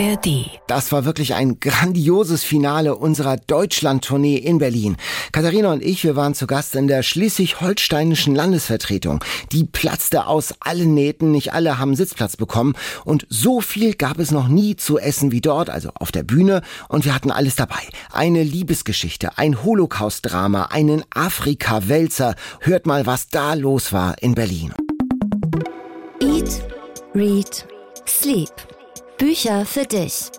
ARD. Das war wirklich ein grandioses Finale unserer Deutschland-Tournee in Berlin. Katharina und ich, wir waren zu Gast in der schleswig-holsteinischen Landesvertretung. Die platzte aus allen Nähten, nicht alle haben Sitzplatz bekommen und so viel gab es noch nie zu essen wie dort, also auf der Bühne und wir hatten alles dabei. Eine Liebesgeschichte, ein Holocaust-Drama, einen Afrika-Wälzer. Hört mal, was da los war in Berlin. Eat, Read, Sleep. Bücher für dich.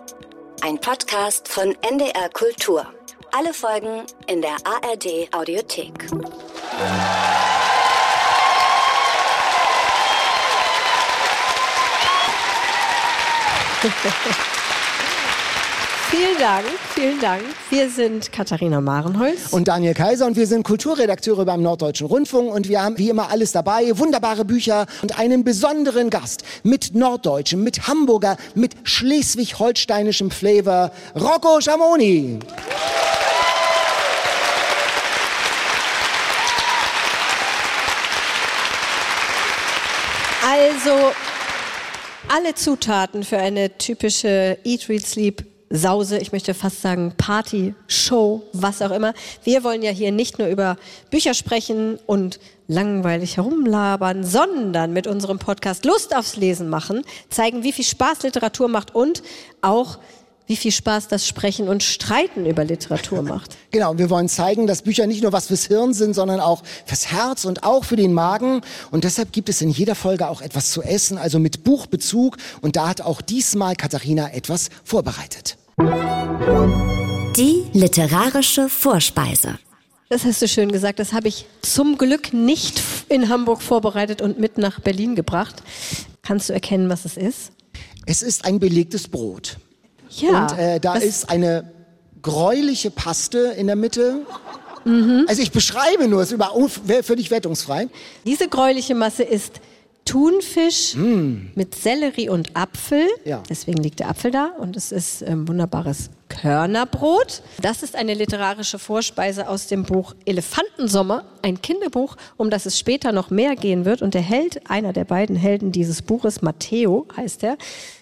Ein Podcast von NDR Kultur. Alle Folgen in der ARD Audiothek. Vielen Dank, vielen Dank. Wir sind Katharina Marenholz. Und Daniel Kaiser und wir sind Kulturredakteure beim Norddeutschen Rundfunk und wir haben wie immer alles dabei, wunderbare Bücher und einen besonderen Gast mit Norddeutschem, mit Hamburger, mit schleswig-holsteinischem Flavor, Rocco Schamoni. Also alle Zutaten für eine typische Eat, Read, Sleep Sause, ich möchte fast sagen Party, Show, was auch immer. Wir wollen ja hier nicht nur über Bücher sprechen und langweilig herumlabern, sondern mit unserem Podcast Lust aufs Lesen machen, zeigen, wie viel Spaß Literatur macht und auch wie viel Spaß das Sprechen und Streiten über Literatur macht. Genau, wir wollen zeigen, dass Bücher nicht nur was fürs Hirn sind, sondern auch fürs Herz und auch für den Magen. Und deshalb gibt es in jeder Folge auch etwas zu essen, also mit Buchbezug. Und da hat auch diesmal Katharina etwas vorbereitet. Die literarische Vorspeise. Das hast du schön gesagt. Das habe ich zum Glück nicht in Hamburg vorbereitet und mit nach Berlin gebracht. Kannst du erkennen, was es ist? Es ist ein belegtes Brot. Ja. Und äh, da ist eine gräuliche Paste in der Mitte. Mhm. Also ich beschreibe nur, es ist über, völlig wertungsfrei. Diese gräuliche Masse ist Thunfisch mm. mit Sellerie und Apfel. Ja. Deswegen liegt der Apfel da und es ist ein ähm, wunderbares Körnerbrot. Das ist eine literarische Vorspeise aus dem Buch Elefantensommer, ein Kinderbuch, um das es später noch mehr gehen wird. Und der Held, einer der beiden Helden dieses Buches, Matteo heißt er,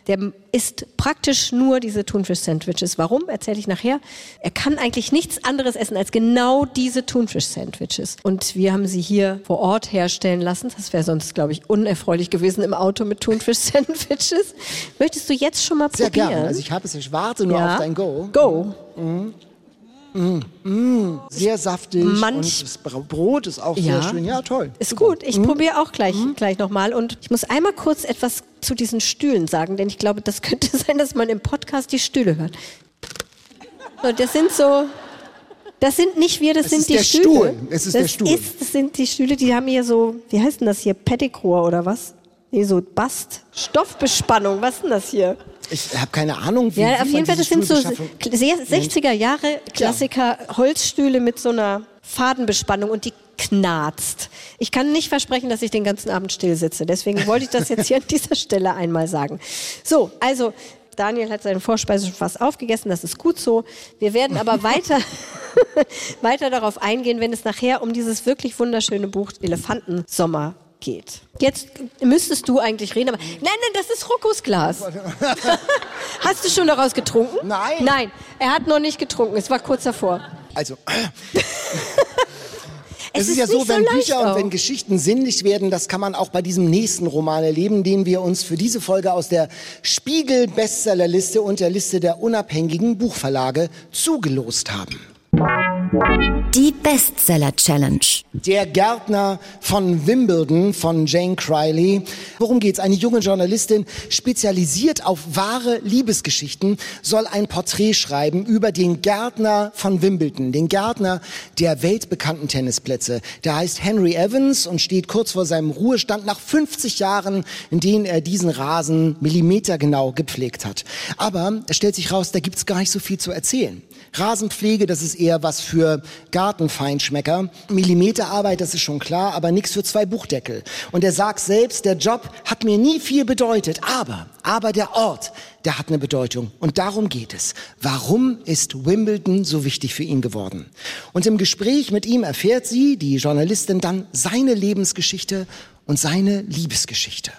der isst praktisch nur diese Thunfisch-Sandwiches. Warum, erzähle ich nachher. Er kann eigentlich nichts anderes essen als genau diese Thunfisch-Sandwiches. Und wir haben sie hier vor Ort herstellen lassen. Das wäre sonst, glaube ich, unerfreulich gewesen im Auto mit Thunfisch-Sandwiches. Möchtest du jetzt schon mal Sehr probieren? Sehr gerne. Also ich habe es, ich warte nur ja. auf dein Go. Go. Mhm. Mm, mm, sehr saftig Manch, und das Brot ist auch ja, sehr schön. Ja, toll. Ist Super. gut. Ich mm. probiere auch gleich, mm. gleich nochmal. Und ich muss einmal kurz etwas zu diesen Stühlen sagen, denn ich glaube, das könnte sein, dass man im Podcast die Stühle hört. So, das sind so, das sind nicht wir, das, das sind die Stühle. Stuhl. Es ist das der Stuhl. Ist, das sind die Stühle, die haben hier so, wie heißt denn das hier, Petticore oder was? Nee, so Bast, Stoffbespannung, was ist denn das hier? Ich habe keine Ahnung, wie Ja, auf jeden Fall, das sind so 60er Jahre Klassiker, Holzstühle mit so einer Fadenbespannung und die knarzt. Ich kann nicht versprechen, dass ich den ganzen Abend still sitze. Deswegen wollte ich das jetzt hier an dieser Stelle einmal sagen. So, also Daniel hat seine Vorspeise schon fast aufgegessen, das ist gut so. Wir werden aber weiter, weiter darauf eingehen, wenn es nachher um dieses wirklich wunderschöne Buch Elefantensommer geht. Jetzt müsstest du eigentlich reden, aber nein, nein, das ist Roccos Glas. Hast du schon daraus getrunken? Nein. Nein, er hat noch nicht getrunken. Es war kurz davor. Also. Es, es ist, ist, ja so, wenn so Bücher auch. und wenn Geschichten sinnlich werden, das kann man auch bei diesem nächsten Roman erleben, den wir uns für diese Folge aus der Spiegel Bestsellerliste und der Liste der unabhängigen Buchverlage zugelost haben. Die Bestseller Challenge. Der Gärtner von Wimbledon von Jane Criley. Worum geht's? Eine junge Journalistin, spezialisiert auf wahre Liebesgeschichten, soll ein Porträt schreiben über den Gärtner von Wimbledon, den Gärtner der weltbekannten Tennisplätze. Der heißt Henry Evans und steht kurz vor seinem Ruhestand nach 50 Jahren, in denen er diesen Rasen millimetergenau gepflegt hat. Aber es stellt sich raus, da gibt's gar nicht so viel zu erzählen. Rasenpflege, das ist eher was für Gartenfeinschmecker. Millimeterarbeit, das ist schon klar, aber nichts für zwei Buchdeckel. Und er sagt selbst, der Job hat mir nie viel bedeutet, aber, aber der Ort, der hat eine Bedeutung. Und darum geht es. Warum ist Wimbledon so wichtig für ihn geworden? Und im Gespräch mit ihm erfährt sie, die Journalistin, dann seine Lebensgeschichte und seine Liebesgeschichte.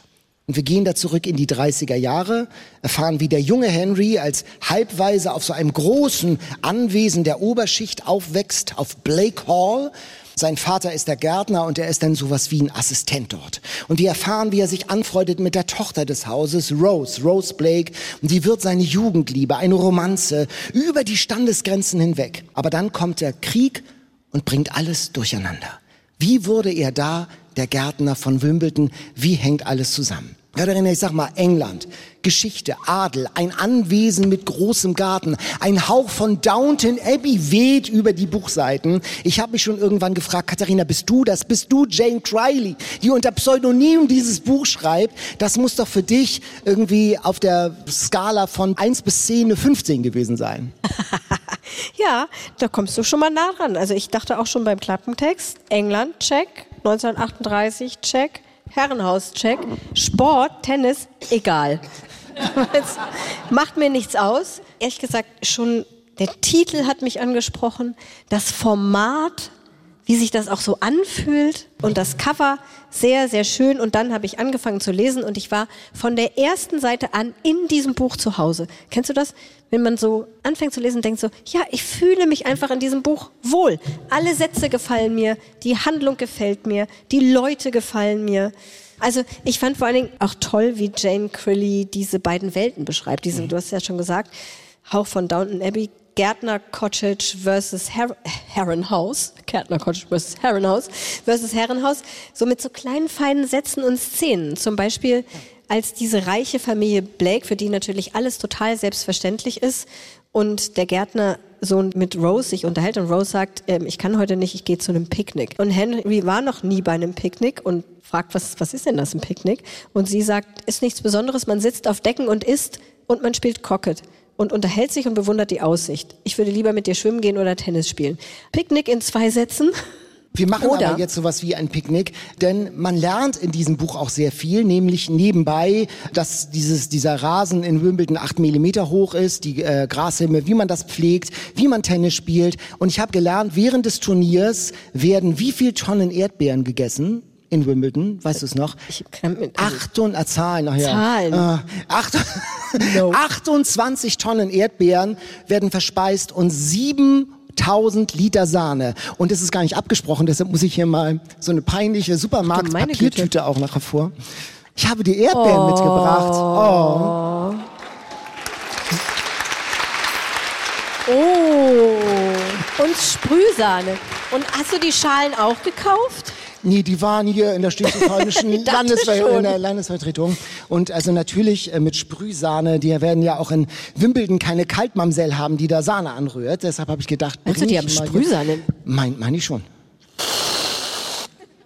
Und wir gehen da zurück in die 30er Jahre, erfahren, wie der junge Henry als Halbweise auf so einem großen Anwesen der Oberschicht aufwächst, auf Blake Hall. Sein Vater ist der Gärtner und er ist dann sowas wie ein Assistent dort. Und wir erfahren, wie er sich anfreundet mit der Tochter des Hauses, Rose, Rose Blake. Und die wird seine Jugendliebe, eine Romanze über die Standesgrenzen hinweg. Aber dann kommt der Krieg und bringt alles durcheinander. Wie wurde er da der Gärtner von Wimbledon? Wie hängt alles zusammen? Katharina, ich sag mal, England, Geschichte, Adel, ein Anwesen mit großem Garten, ein Hauch von Downton Abbey weht über die Buchseiten. Ich habe mich schon irgendwann gefragt, Katharina, bist du das? Bist du Jane Criley, die unter Pseudonym dieses Buch schreibt? Das muss doch für dich irgendwie auf der Skala von 1 bis 10 eine 15 gewesen sein. ja, da kommst du schon mal nah dran. Also ich dachte auch schon beim Klappentext, England, check, 1938, check. Herrenhauscheck. Sport, Tennis, egal. macht mir nichts aus. Ehrlich gesagt, schon der Titel hat mich angesprochen. Das Format wie sich das auch so anfühlt und das Cover sehr, sehr schön. Und dann habe ich angefangen zu lesen und ich war von der ersten Seite an in diesem Buch zu Hause. Kennst du das? Wenn man so anfängt zu lesen, denkt so, ja, ich fühle mich einfach in diesem Buch wohl. Alle Sätze gefallen mir, die Handlung gefällt mir, die Leute gefallen mir. Also ich fand vor allen Dingen auch toll, wie Jane Crilly diese beiden Welten beschreibt. Diese, du hast ja schon gesagt, Hauch von Downton Abbey, Gärtner Cottage versus Her Herrenhaus, Gärtner Cottage versus Herrenhaus versus Herrenhaus, so mit so kleinen feinen Sätzen und Szenen. Zum Beispiel als diese reiche Familie Blake, für die natürlich alles total selbstverständlich ist und der Gärtner Sohn mit Rose sich unterhält und Rose sagt, ähm, ich kann heute nicht, ich gehe zu einem Picknick. Und Henry war noch nie bei einem Picknick und fragt, was, was ist denn das, ein Picknick? Und sie sagt, ist nichts Besonderes, man sitzt auf Decken und isst und man spielt Cocket und unterhält sich und bewundert die Aussicht. Ich würde lieber mit dir schwimmen gehen oder Tennis spielen. Picknick in zwei Sätzen. Wir machen Oder aber jetzt sowas wie ein Picknick, denn man lernt in diesem Buch auch sehr viel, nämlich nebenbei, dass dieses, dieser Rasen in Wimbledon acht Millimeter hoch ist, die äh, Grashelme, wie man das pflegt, wie man Tennis spielt. Und ich habe gelernt, während des Turniers werden wie viel Tonnen Erdbeeren gegessen? In Wimbledon, weißt du es noch? Ich kann mit acht und, äh, Zahlen nachher. Zahlen. Äh, acht, no. 28 Tonnen Erdbeeren werden verspeist und 7000 Liter Sahne. Und das ist gar nicht abgesprochen, deshalb muss ich hier mal so eine peinliche Supermarkt-Papiertüte auch nachher vor. Ich habe die Erdbeeren oh. mitgebracht. Oh. Oh. Und Sprühsahne. Und hast du die Schalen auch gekauft? Nee, die waren hier in der schleswig-holsteинischen Landesver Landesvertretung. Und also natürlich äh, mit Sprühsahne, die werden ja auch in Wimbledon keine Kaltmamsell haben, die da Sahne anrührt. Deshalb habe ich gedacht, also die haben Sprühsahne? Mein, meine ich schon.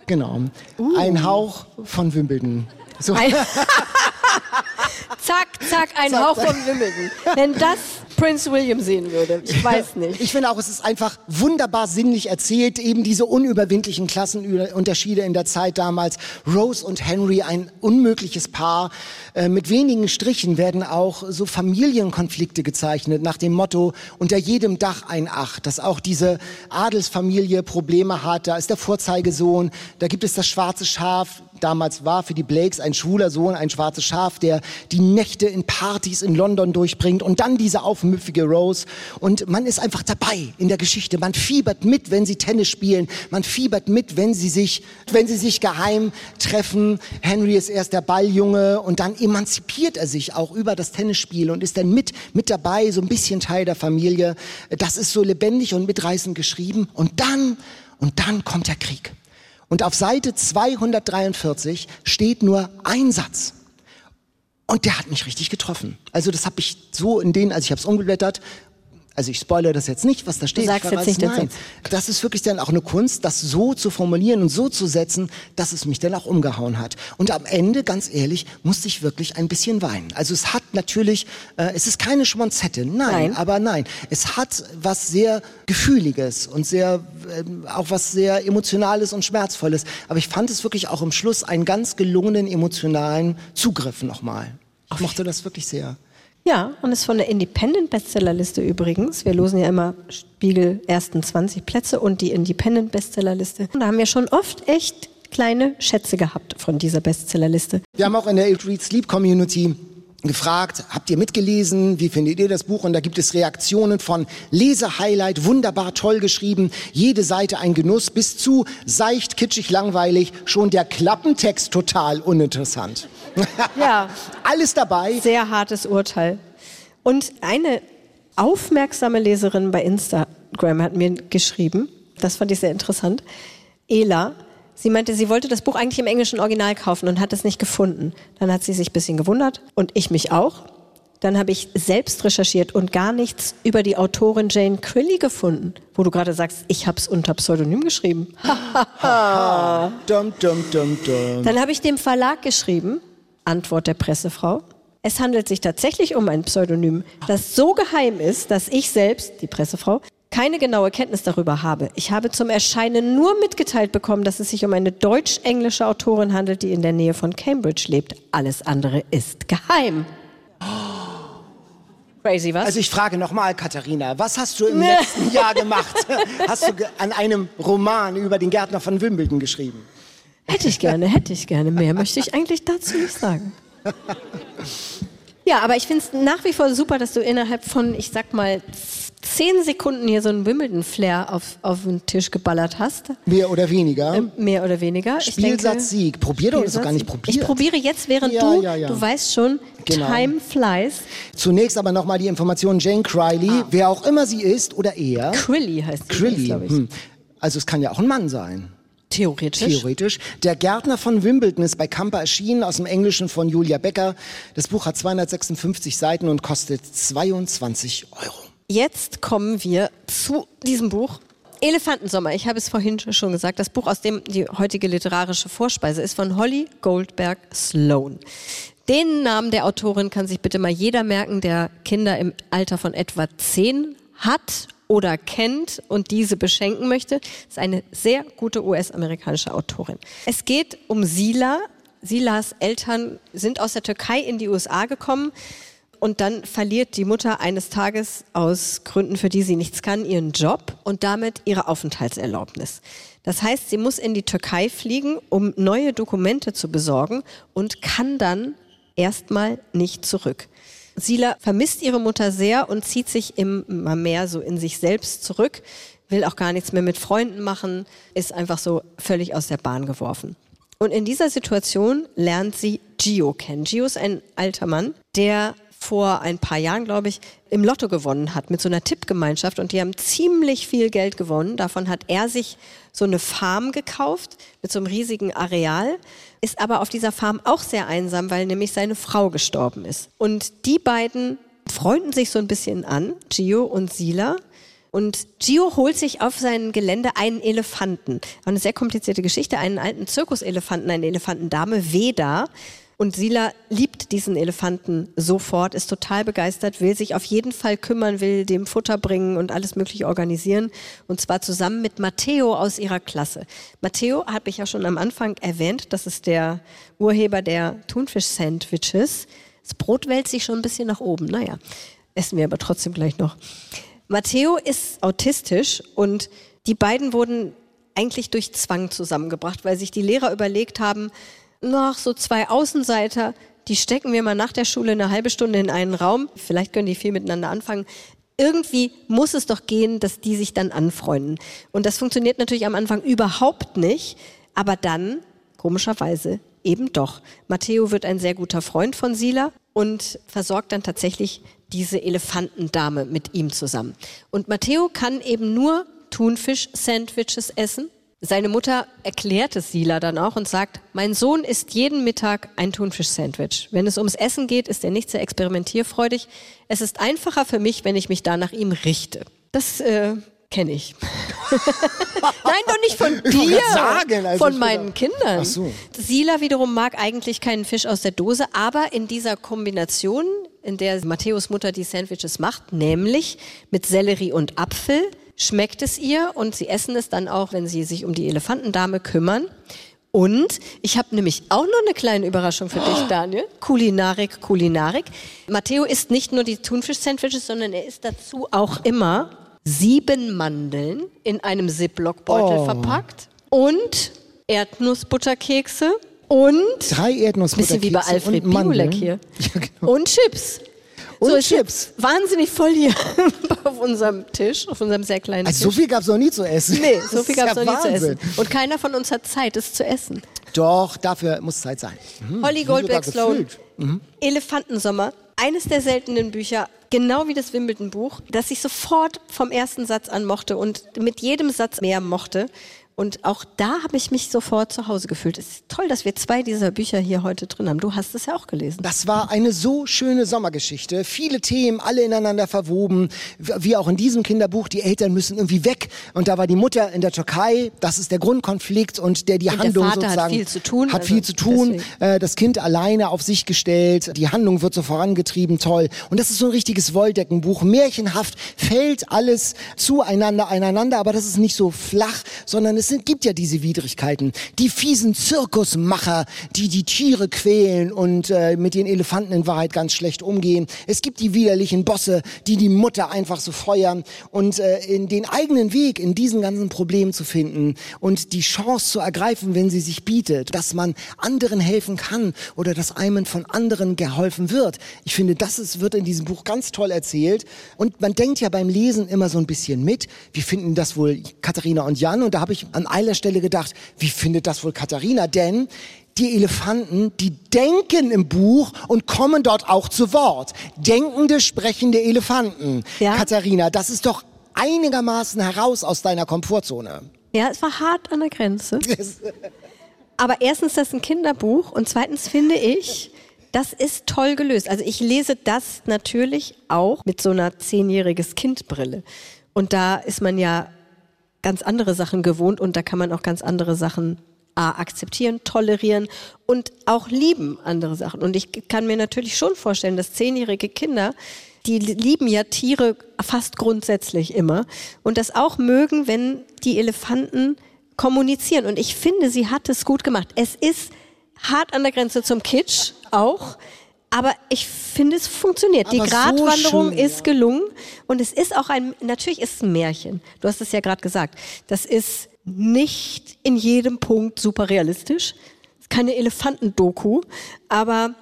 Genau. Uh. Ein Hauch von Wimbledon. So. zack, zack, ein zack, Hauch von Wimbledon. Wenn das Prince William sehen würde. Ich weiß nicht. Ich finde auch, es ist einfach wunderbar sinnlich erzählt, eben diese unüberwindlichen Klassenunterschiede in der Zeit damals. Rose und Henry, ein unmögliches Paar. Äh, mit wenigen Strichen werden auch so Familienkonflikte gezeichnet nach dem Motto, unter jedem Dach ein Ach, dass auch diese Adelsfamilie Probleme hat. Da ist der Vorzeigesohn, da gibt es das schwarze Schaf, damals war für die Blakes ein schwuler Sohn, ein schwarzes Schaf, der die Nächte in Partys in London durchbringt und dann diese aufmüpfige Rose. Und man ist einfach dabei in der Geschichte. Man fiebert mit, wenn sie Tennis spielen. Man fiebert mit, wenn sie sich, wenn sie sich geheim treffen. Henry ist erst der Balljunge und dann emanzipiert er sich auch über das Tennisspiel und ist dann mit, mit dabei, so ein bisschen Teil der Familie. Das ist so lebendig und mitreißend geschrieben. Und dann, und dann kommt der Krieg. Und auf Seite 243 steht nur ein Satz. Und der hat mich richtig getroffen. Also das habe ich so in denen, also ich habe es umgeblättert also ich spoilere das jetzt nicht, was da steht. Du sagst jetzt nicht Nein, das ist wirklich dann auch eine Kunst, das so zu formulieren und so zu setzen, dass es mich dann auch umgehauen hat. Und am Ende, ganz ehrlich, musste ich wirklich ein bisschen weinen. Also es hat natürlich, äh, es ist keine Schmonzette, nein, nein, aber nein, es hat was sehr Gefühliges und sehr, äh, auch was sehr Emotionales und Schmerzvolles. Aber ich fand es wirklich auch im Schluss einen ganz gelungenen emotionalen Zugriff nochmal. Ich mochte das wirklich sehr. Ja, und ist von der Independent Bestsellerliste übrigens. Wir losen ja immer Spiegel ersten 20 Plätze und die Independent Bestsellerliste. Und da haben wir schon oft echt kleine Schätze gehabt von dieser Bestsellerliste. Wir haben auch in der It Read Sleep Community gefragt, habt ihr mitgelesen, wie findet ihr das Buch? Und da gibt es Reaktionen von Lesehighlight, wunderbar toll geschrieben, jede Seite ein Genuss, bis zu seicht, kitschig, langweilig, schon der Klappentext total uninteressant. Ja. Alles dabei. Sehr hartes Urteil. Und eine aufmerksame Leserin bei Instagram hat mir geschrieben, das fand ich sehr interessant, Ela, Sie meinte, sie wollte das Buch eigentlich im englischen Original kaufen und hat es nicht gefunden. Dann hat sie sich ein bisschen gewundert und ich mich auch. Dann habe ich selbst recherchiert und gar nichts über die Autorin Jane Crilly gefunden, wo du gerade sagst, ich habe es unter Pseudonym geschrieben. dum, dum, dum, dum. Dann habe ich dem Verlag geschrieben, Antwort der Pressefrau. Es handelt sich tatsächlich um ein Pseudonym, das so geheim ist, dass ich selbst, die Pressefrau, keine genaue Kenntnis darüber habe. Ich habe zum Erscheinen nur mitgeteilt bekommen, dass es sich um eine deutsch-englische Autorin handelt, die in der Nähe von Cambridge lebt. Alles andere ist geheim. Crazy, was? Also ich frage nochmal, Katharina, was hast du im letzten Jahr gemacht? Hast du an einem Roman über den Gärtner von Wimbledon geschrieben? Hätte ich gerne, hätte ich gerne. Mehr möchte ich eigentlich dazu nicht sagen. Ja, aber ich finde es nach wie vor super, dass du innerhalb von, ich sag mal, zehn Sekunden hier so einen Wimbledon-Flair auf, auf den Tisch geballert hast. Mehr oder weniger. Ähm, mehr oder weniger. Spielsatz Sieg. Probier doch das gar nicht probiert. Ich probiere jetzt, während Ja, du, ja, ja. du weißt schon, Genau. Time flies. Zunächst aber nochmal die Information, Jane Criley, wer auch immer sie ist oder er. Crilly heißt sie, Crilly. glaube ich. Hm. Also es kann ja auch ein Mann sein. Theoretisch. Theoretisch. Der Gärtner von Wimbledon ist bei Kamper erschienen, aus dem Englischen von Julia Becker. Das Buch hat 256 Seiten und kostet 22 Euro. Jetzt kommen wir zu diesem Buch. Elefantensommer, ich habe es vorhin schon gesagt, das Buch, aus dem die heutige literarische Vorspeise ist, von Holly Goldberg Sloan. Den Namen der Autorin kann sich bitte mal jeder merken, der Kinder im Alter von etwa zehn hat oder kennt und diese beschenken möchte. Das ist eine sehr gute US-amerikanische Autorin. Es geht um Sila. Silas Eltern sind aus der Türkei in die USA gekommen. Und dann verliert die Mutter eines Tages aus Gründen, für die sie nichts kann, ihren Job und damit ihre Aufenthaltserlaubnis. Das heißt, sie muss in die Türkei fliegen, um neue Dokumente zu besorgen und kann dann erstmal nicht zurück. Sila vermisst ihre Mutter sehr und zieht sich immer mehr so in sich selbst zurück, will auch gar nichts mehr mit Freunden machen, ist einfach so völlig aus der Bahn geworfen. Und in dieser Situation lernt sie Gio kennen. Gio ist ein alter Mann, der vor ein paar Jahren, glaube ich, im Lotto gewonnen hat mit so einer Tippgemeinschaft und die haben ziemlich viel Geld gewonnen. Davon hat er sich so eine Farm gekauft mit so einem riesigen Areal, ist aber auf dieser Farm auch sehr einsam, weil nämlich seine Frau gestorben ist. Und die beiden freunden sich so ein bisschen an, Gio und Sila. Und Gio holt sich auf sein Gelände einen Elefanten. Eine sehr komplizierte Geschichte, einen alten Zirkuselefanten, eine Elefantendame, Veda. Und Sila liebt diesen Elefanten sofort, ist total begeistert, will sich auf jeden Fall kümmern, will dem Futter bringen und alles Mögliche organisieren. Und zwar zusammen mit Matteo aus ihrer Klasse. Matteo habe ich ja schon am Anfang erwähnt, das ist der Urheber der Thunfisch-Sandwiches. Das Brot wälzt sich schon ein bisschen nach oben. Naja, essen wir aber trotzdem gleich noch. Matteo ist autistisch und die beiden wurden eigentlich durch Zwang zusammengebracht, weil sich die Lehrer überlegt haben, nach so zwei Außenseiter, die stecken wir mal nach der Schule eine halbe Stunde in einen Raum, vielleicht können die viel miteinander anfangen. Irgendwie muss es doch gehen, dass die sich dann anfreunden. Und das funktioniert natürlich am Anfang überhaupt nicht, aber dann, komischerweise, eben doch. Matteo wird ein sehr guter Freund von Sila und versorgt dann tatsächlich diese Elefantendame mit ihm zusammen. Und Matteo kann eben nur Thunfisch-Sandwiches essen. Seine Mutter erklärt es Sila dann auch und sagt, mein Sohn isst jeden Mittag ein Thunfisch-Sandwich. Wenn es ums Essen geht, ist er nicht sehr experimentierfreudig. Es ist einfacher für mich, wenn ich mich da nach ihm richte. Das äh, kenne ich. Nein, doch nicht von dir, sagen, also von meinen Kindern. Ach so. Sila wiederum mag eigentlich keinen Fisch aus der Dose, aber in dieser Kombination, in der Matthäus Mutter die Sandwiches macht, nämlich mit Sellerie und Apfel, schmeckt es ihr und sie essen es dann auch, wenn sie sich um die Elefantendame kümmern. Und ich habe nämlich auch noch eine kleine Überraschung für dich, Daniel. Kulinarik, Kulinarik. Matteo isst nicht nur die Thunfisch-Sandwiches, sondern er isst dazu auch immer sieben Mandeln in einem Ziploc-Beutel Oh. verpackt und Erdnussbutterkekse und drei Erdnussbutterkekse bisschen wie bei Alfred Biolek hier. Ja, genau. Und Chips. Und so, Chips. Wahnsinnig voll hier auf unserem Tisch, auf unserem sehr kleinen Also so Tisch. viel gab es noch nie zu essen. Nee, so viel gab es ja noch nie zu essen. Und keiner von uns hat Zeit, es zu essen. Doch, dafür muss Zeit sein. Mhm. Holly Goldberg Sloan. Mhm. Elefantensommer. Eines der seltenen Bücher, genau wie das Wimbledon-Buch, das ich sofort vom ersten Satz an mochte und mit jedem Satz mehr mochte. Und auch da habe ich mich sofort zu Hause gefühlt. Es ist toll, dass wir zwei dieser Bücher hier heute drin haben. Du hast es ja auch gelesen. Das war eine so schöne Sommergeschichte. Viele Themen, alle ineinander verwoben. Wie auch in diesem Kinderbuch, die Eltern müssen irgendwie weg. Und da war die Mutter in der Türkei. Das ist der Grundkonflikt und der die Und der Handlung Vater hat sozusagen viel zu tun, Hat also viel zu tun. deswegen. Äh, Das Kind alleine auf sich gestellt. Die Handlung wird so vorangetrieben. Toll. Und das ist so ein richtiges Wolldeckenbuch. Märchenhaft fällt alles zueinander, einander. Aber das ist nicht so flach, sondern es sind, gibt ja diese Widrigkeiten. Die fiesen Zirkusmacher, die die Tiere quälen und äh, mit den Elefanten in Wahrheit ganz schlecht umgehen. Es gibt die widerlichen Bosse, die die Mutter einfach so feuern und äh, in den eigenen Weg in diesen ganzen Problemen zu finden und die Chance zu ergreifen, wenn sie sich bietet, dass man anderen helfen kann oder dass einem von anderen geholfen wird. Ich finde, das ist, wird in diesem Buch ganz toll erzählt und man denkt ja beim Lesen immer so ein bisschen mit. Wie finden das wohl Katharina und Jan? Und da habe ich an einer Stelle gedacht, wie findet das wohl Katharina? Denn die Elefanten, die denken im Buch und kommen dort auch zu Wort. Denkende, sprechende Elefanten. Ja. Katharina, das ist doch einigermaßen heraus aus deiner Komfortzone. Ja, es war hart an der Grenze. Aber erstens, das ist ein Kinderbuch und zweitens finde ich, das ist toll gelöst. Also ich lese das natürlich auch mit so einer zehnjähriges Kindbrille. Und da ist man ja ganz andere Sachen gewohnt und da kann man auch ganz andere Sachen A, akzeptieren, tolerieren und auch lieben andere Sachen. Und ich kann mir natürlich schon vorstellen, dass zehnjährige Kinder, die lieben ja Tiere fast grundsätzlich immer und das auch mögen, wenn die Elefanten kommunizieren. Und ich finde, sie hat es gut gemacht. Es ist hart an der Grenze zum Kitsch auch. Aber ich finde, es funktioniert. Die Aber so Gratwanderung schön, ist gelungen. Und es ist auch ein, natürlich ist es ein Märchen. Du hast es ja gerade gesagt. Das ist nicht in jedem Punkt super realistisch. Es ist keine Elefantendoku. Aber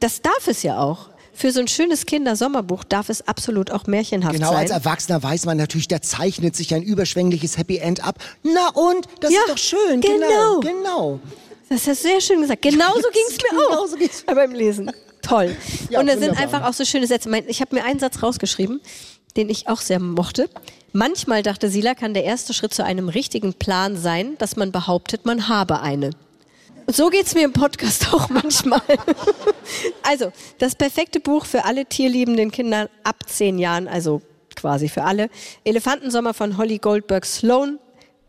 das darf es ja auch. Für so ein schönes Kindersommerbuch darf es absolut auch märchenhaft Genau, sein. als Erwachsener weiß man natürlich, da zeichnet sich ein überschwängliches Happy End ab. Na und? Das Ja, ist doch schön. genau. Genau. genau. Das hast du sehr schön gesagt. Genauso ging es mir auch Genauso ging's. beim Lesen. Toll. Ja, und da sind einfach auch so schöne Sätze. Ich habe mir einen Satz rausgeschrieben, den ich auch sehr mochte. Manchmal, dachte Sila, kann der erste Schritt zu einem richtigen Plan sein, dass man behauptet, man habe eine. Und so geht's mir im Podcast auch manchmal. also, das perfekte Buch für alle tierliebenden Kinder ab zehn Jahren, also quasi für alle. Elefantensommer von Holly Goldberg Sloan.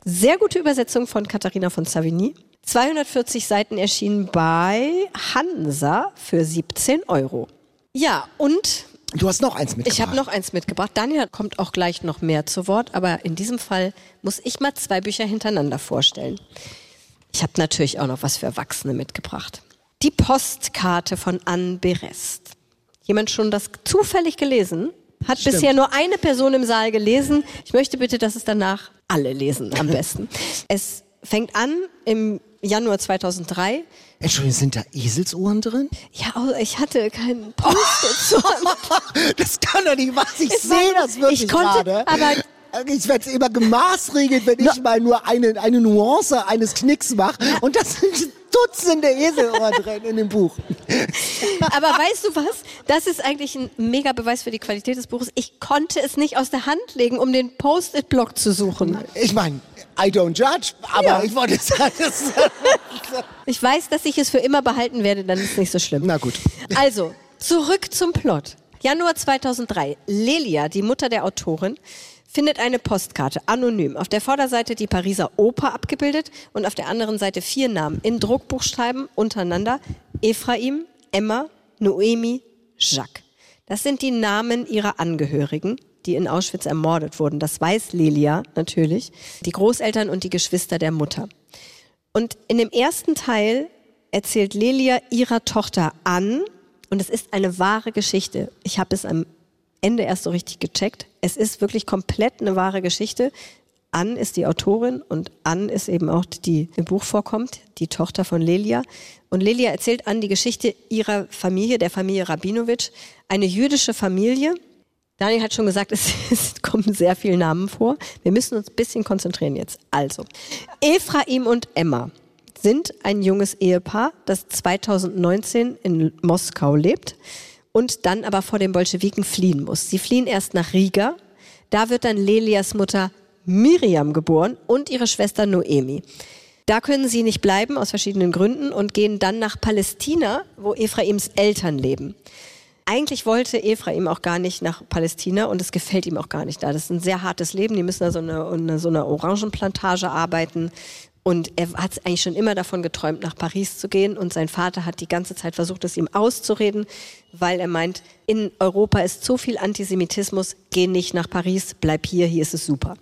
Sehr gute Übersetzung von Katharina von Savigny. 240 Seiten erschienen bei Hansa für 17 Euro. Ja, und Du hast noch eins mitgebracht. ich habe noch eins mitgebracht. Daniel kommt auch gleich noch mehr zu Wort, aber in diesem Fall muss ich mal zwei Bücher hintereinander vorstellen. Ich habe natürlich auch noch was für Erwachsene mitgebracht. Die Postkarte von Anne Berest. Jemand schon das zufällig gelesen? Hat Stimmt. bisher nur eine Person im Saal gelesen. Ich möchte bitte, dass es danach alle lesen, am besten. es fängt an im Januar 2003. Entschuldigung, sind da Eselsohren drin? Ja, oh, ich hatte keinen Post-it zur Hand. Das kann doch nicht sein. Ich sehe das wirklich ich konnte, gerade. aber ich werde immer gemaßregelt, wenn ich mal nur eine, eine Nuance eines Knicks mache. Und das sind Dutzende Eselohren drin in dem Buch. Aber weißt du was? Das ist eigentlich ein mega Beweis für die Qualität des Buches. Ich konnte es nicht aus der Hand legen, um den Post-it-Block zu suchen. Ich meine, I don't judge, aber Ja. ich wollte sagen, das Ich weiß, dass ich es für immer behalten werde, dann ist es nicht so schlimm. Na gut. Also, zurück zum Plot. Januar 2003. Lelia, die Mutter der Autorin, findet eine Postkarte, anonym. Auf der Vorderseite die Pariser Oper abgebildet und auf der anderen Seite vier Namen in Druckbuchstaben untereinander. Ephraim, Emma, Noemi, Jacques. Das sind die Namen ihrer Angehörigen, die in Auschwitz ermordet wurden. Das weiß Lelia natürlich. Die Großeltern und die Geschwister der Mutter. Und in dem ersten Teil erzählt Lelia ihrer Tochter an, und es ist eine wahre Geschichte. Ich habe es am Ende erst so richtig gecheckt. Es ist wirklich komplett eine wahre Geschichte. Ann ist die Autorin und Ann ist eben auch die, die im Buch vorkommt, die Tochter von Lelia. Und Lelia erzählt Ann die Geschichte ihrer Familie, der Familie Rabinowitsch, eine jüdische Familie. Daniel hat schon gesagt, es, es kommen sehr viele Namen vor. Wir müssen uns ein bisschen konzentrieren jetzt. Also, Ephraim und Emma sind ein junges Ehepaar, das 2019 in Moskau lebt und dann aber vor den Bolschewiken fliehen muss. Sie fliehen erst nach Riga. Da wird dann Lelias Mutter Miriam geboren und ihre Schwester Noemi. Da können sie nicht bleiben aus verschiedenen Gründen und gehen dann nach Palästina, wo Ephraims Eltern leben. Eigentlich wollte Ephraim auch gar nicht nach Palästina und es gefällt ihm auch gar nicht da. Das ist ein sehr hartes Leben. Die müssen da so eine, so eine Orangenplantage arbeiten. Und er hat eigentlich schon immer davon geträumt, nach Paris zu gehen. Und sein Vater hat die ganze Zeit versucht, es ihm auszureden, weil er meint, in Europa ist so viel Antisemitismus, geh nicht nach Paris, bleib hier, hier ist es super.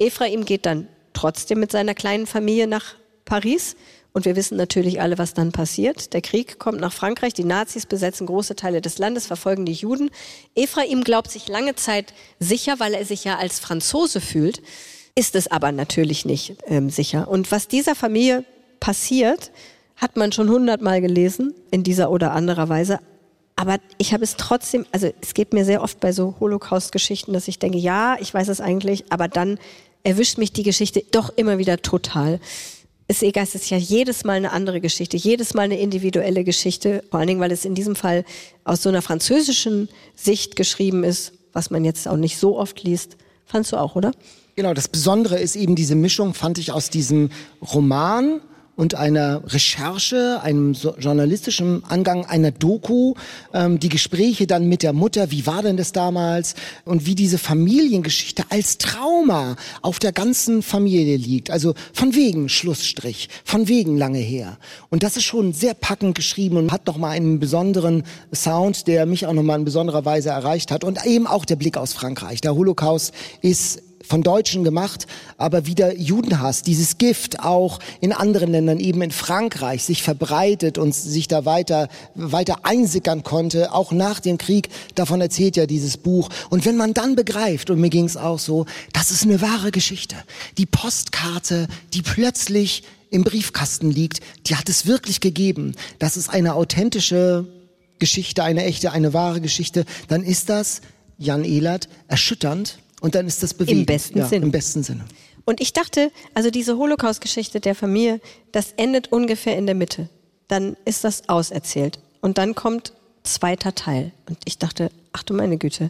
Ephraim geht dann trotzdem mit seiner kleinen Familie nach Paris. Und wir wissen natürlich alle, was dann passiert. Der Krieg kommt nach Frankreich, die Nazis besetzen große Teile des Landes, verfolgen die Juden. Ephraim glaubt sich lange Zeit sicher, weil er sich ja als Franzose fühlt, ist es aber natürlich nicht ähm, sicher. Und was dieser Familie passiert, hat man schon hundertmal gelesen, in dieser oder anderer Weise. Aber ich habe es trotzdem, also es geht mir sehr oft bei so Holocaust-Geschichten, dass ich denke, ja, ich weiß es eigentlich, aber dann erwischt mich die Geschichte doch immer wieder total. Ist egal, es ist ja jedes Mal eine andere Geschichte, jedes Mal eine individuelle Geschichte, vor allen Dingen, weil es in diesem Fall aus so einer französischen Sicht geschrieben ist, was man jetzt auch nicht so oft liest. Fandst du auch, oder? Genau, das Besondere ist eben diese Mischung, fand ich, aus diesem Roman und einer Recherche, einem so journalistischen Angang, einer Doku, ähm, die Gespräche dann mit der Mutter, wie war denn das damals und wie diese Familiengeschichte als Trauma auf der ganzen Familie liegt. Also von wegen Schlussstrich, von wegen lange her. Und das ist schon sehr packend geschrieben und hat nochmal einen besonderen Sound, der mich auch nochmal in besonderer Weise erreicht hat. Und eben auch der Blick aus Frankreich. Der Holocaust ist von Deutschen gemacht, aber wieder Judenhass, dieses Gift auch in anderen Ländern, eben in Frankreich, sich verbreitet und sich da weiter, weiter einsickern konnte, auch nach dem Krieg. Davon erzählt ja dieses Buch. Und wenn man dann begreift, und mir ging es auch so, das ist eine wahre Geschichte. Die Postkarte, die plötzlich im Briefkasten liegt, die hat es wirklich gegeben. Das ist eine authentische Geschichte, eine echte, eine wahre Geschichte. Dann ist das, Jan Ehlert, erschütternd und dann ist das bewegend. Im besten ja, Sinne. Im besten Sinne. Und ich dachte, also diese Holocaust-Geschichte der Familie, das endet ungefähr in der Mitte. Dann ist das auserzählt. Und dann kommt zweiter Teil. Und ich dachte, ach du meine Güte,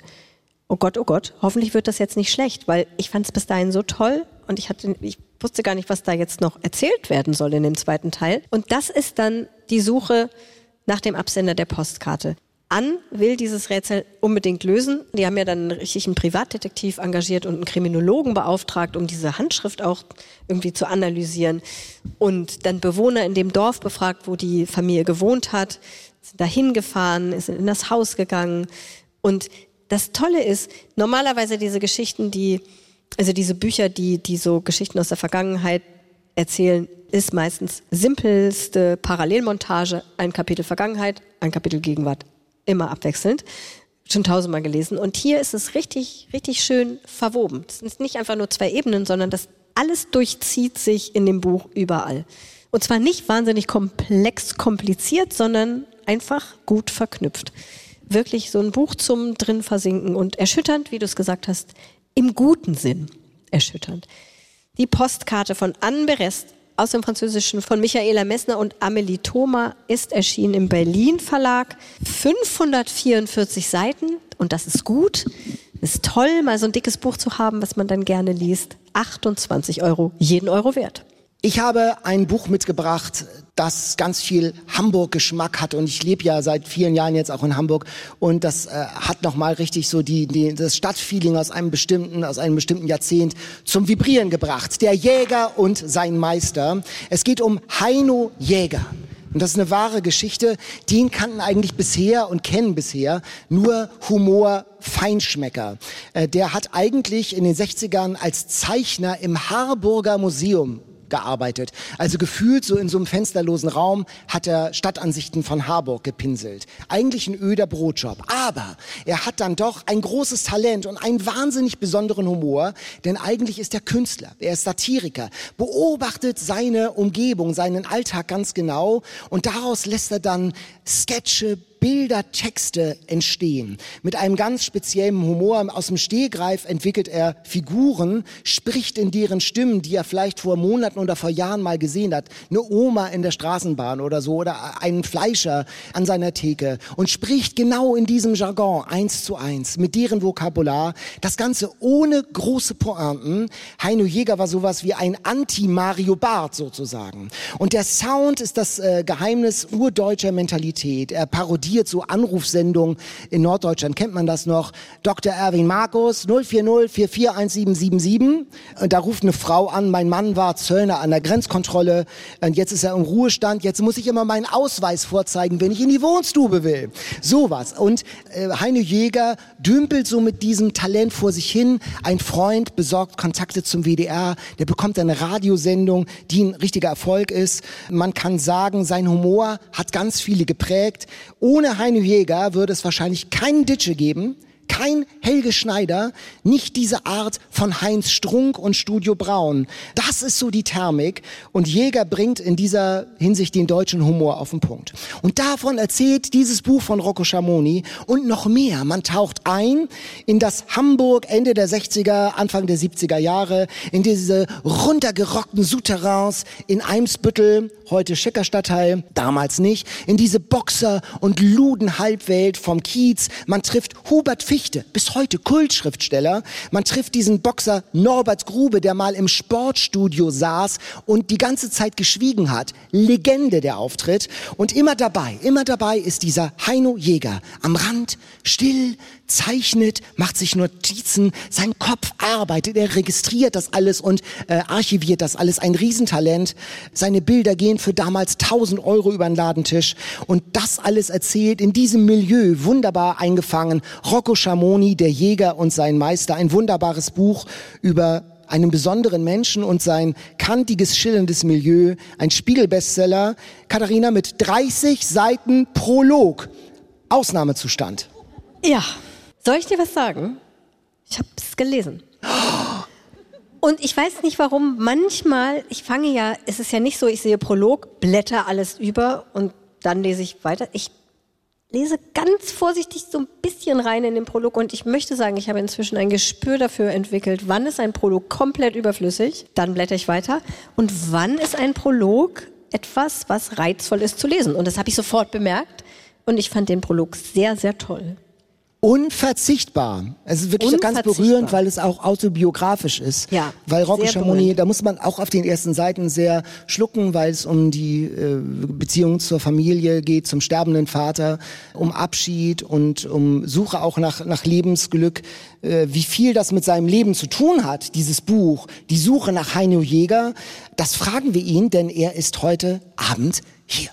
oh Gott, oh Gott, hoffentlich wird das jetzt nicht schlecht, weil ich fand es bis dahin so toll und ich hatte, ich wusste gar nicht, was da jetzt noch erzählt werden soll in dem zweiten Teil. Und das ist dann die Suche nach dem Absender der Postkarte an will dieses Rätsel unbedingt lösen. Die haben ja dann richtig einen Privatdetektiv engagiert und einen Kriminologen beauftragt, um diese Handschrift auch irgendwie zu analysieren. Und dann Bewohner in dem Dorf befragt, wo die Familie gewohnt hat, sind dahin gefahren, ist in das Haus gegangen. Und das Tolle ist, normalerweise diese Geschichten, die, also diese Bücher, die, die so Geschichten aus der Vergangenheit erzählen, ist meistens simpelste Parallelmontage, ein Kapitel Vergangenheit, ein Kapitel Gegenwart, immer abwechselnd. Schon tausendmal gelesen. Und hier ist es richtig, richtig schön verwoben. Es sind nicht einfach nur zwei Ebenen, sondern das alles durchzieht sich in dem Buch überall. Und zwar nicht wahnsinnig komplex, kompliziert, sondern einfach gut verknüpft. Wirklich so ein Buch zum drin versinken und erschütternd, wie du es gesagt hast, im guten Sinn erschütternd. Die Postkarte von Anne Berest aus dem Französischen von Michaela Messner und Amelie Thoma ist erschienen im Berlin Verlag. 544 Seiten und das ist gut. Ist toll, mal so ein dickes Buch zu haben, was man dann gerne liest. 28 Euro, jeden Euro wert. Ich habe ein Buch mitgebracht, das ganz viel Hamburg-Geschmack hat und ich lebe ja seit vielen Jahren jetzt auch in Hamburg und das äh, hat nochmal richtig so die, die, das Stadtfeeling aus einem bestimmten, aus einem bestimmten Jahrzehnt zum Vibrieren gebracht. Der Jäger und sein Meister. Es geht um Heino Jäger. Und das ist eine wahre Geschichte. Den kannten eigentlich bisher und kennen bisher nur Humor Feinschmecker. Äh, der hat eigentlich in den 60ern als Zeichner im Harburger Museum gearbeitet. Also gefühlt so in so einem fensterlosen Raum hat er Stadtansichten von Harburg gepinselt. Eigentlich ein öder Brotjob. Aber er hat dann doch ein großes Talent und einen wahnsinnig besonderen Humor, denn eigentlich ist er Künstler. Er ist Satiriker, beobachtet seine Umgebung, seinen Alltag ganz genau und daraus lässt er dann Sketche, Bilder, Texte entstehen. Mit einem ganz speziellen Humor aus dem Stehgreif entwickelt er Figuren, spricht in deren Stimmen, die er vielleicht vor Monaten oder vor Jahren mal gesehen hat. Eine Oma in der Straßenbahn oder so oder einen Fleischer an seiner Theke und spricht genau in diesem Jargon eins zu eins mit deren Vokabular. Das Ganze ohne große Pointen. Heino Jäger war sowas wie ein Anti-Mario Barth sozusagen. Und der Sound ist das äh, Geheimnis urdeutscher Mentalität. Er parodiert studiert, so Anrufsendungen in Norddeutschland, kennt man das noch. Dr. Erwin Markus, 040 441777. Und da ruft eine Frau an, mein Mann war Zöllner an der Grenzkontrolle und jetzt ist er im Ruhestand, jetzt muss ich immer meinen Ausweis vorzeigen, wenn ich in die Wohnstube will. Sowas. Und äh, Heine Jäger dümpelt so mit diesem Talent vor sich hin. Ein Freund besorgt Kontakte zum WDR, der bekommt eine Radiosendung, die ein richtiger Erfolg ist. Man kann sagen, sein Humor hat ganz viele geprägt. Ohne ohne Heino Jäger würde es wahrscheinlich keinen Ditsche geben, kein Helge Schneider, nicht diese Art von Heinz Strunk und Studio Braun. Das ist so die Thermik und Jäger bringt in dieser Hinsicht den deutschen Humor auf den Punkt. Und davon erzählt dieses Buch von Rocco Schamoni und noch mehr. Man taucht ein in das Hamburg Ende der 60er, Anfang der 70er Jahre, in diese runtergerockten Souterrains in Eimsbüttel, heute schicker Stadtteil, damals nicht, in diese Boxer- und Ludenhalbwelt vom Kiez. Man trifft Hubert Fisch Fichte, bis heute Kultschriftsteller. Man trifft diesen Boxer Norbert Grube, der mal im Sportstudio saß und die ganze Zeit geschwiegen hat. Legende der Auftritt. Und immer dabei, immer dabei ist dieser Heino Jäger am Rand, still, zeichnet, macht sich Notizen, sein Kopf arbeitet, er registriert das alles und äh, archiviert das alles. Ein Riesentalent. Seine Bilder gehen für damals 1000 Euro über den Ladentisch und das alles erzählt in diesem Milieu, wunderbar eingefangen. Rocco Schamoni, der Jäger und sein Meister, ein wunderbares Buch über einen besonderen Menschen und sein kantiges, schillerndes Milieu, ein Spiegelbestseller. Katharina mit 30 Seiten Prolog. Ausnahmezustand. Ja. Soll ich dir was sagen? Ich habe es gelesen. Und ich weiß nicht warum, manchmal, ich fange ja, es ist ja nicht so, ich sehe Prolog, blätter alles über und dann lese ich weiter. Ich lese ganz vorsichtig so ein bisschen rein in den Prolog und ich möchte sagen, ich habe inzwischen ein Gespür dafür entwickelt, wann ist ein Prolog komplett überflüssig, dann blätter ich weiter und wann ist ein Prolog etwas, was reizvoll ist zu lesen. Und das habe ich sofort bemerkt und ich fand den Prolog sehr, sehr toll unverzichtbar. Es ist wirklich ganz berührend, weil es auch autobiografisch ist. Ja, weil Rocco Chamonix, da muss man auch auf den ersten Seiten sehr schlucken, weil es um die äh, Beziehung zur Familie geht, zum sterbenden Vater, um Abschied und um Suche auch nach, nach Lebensglück. Äh, wie viel das mit seinem Leben zu tun hat, dieses Buch, die Suche nach Heino Jäger, das fragen wir ihn, denn er ist heute Abend hier.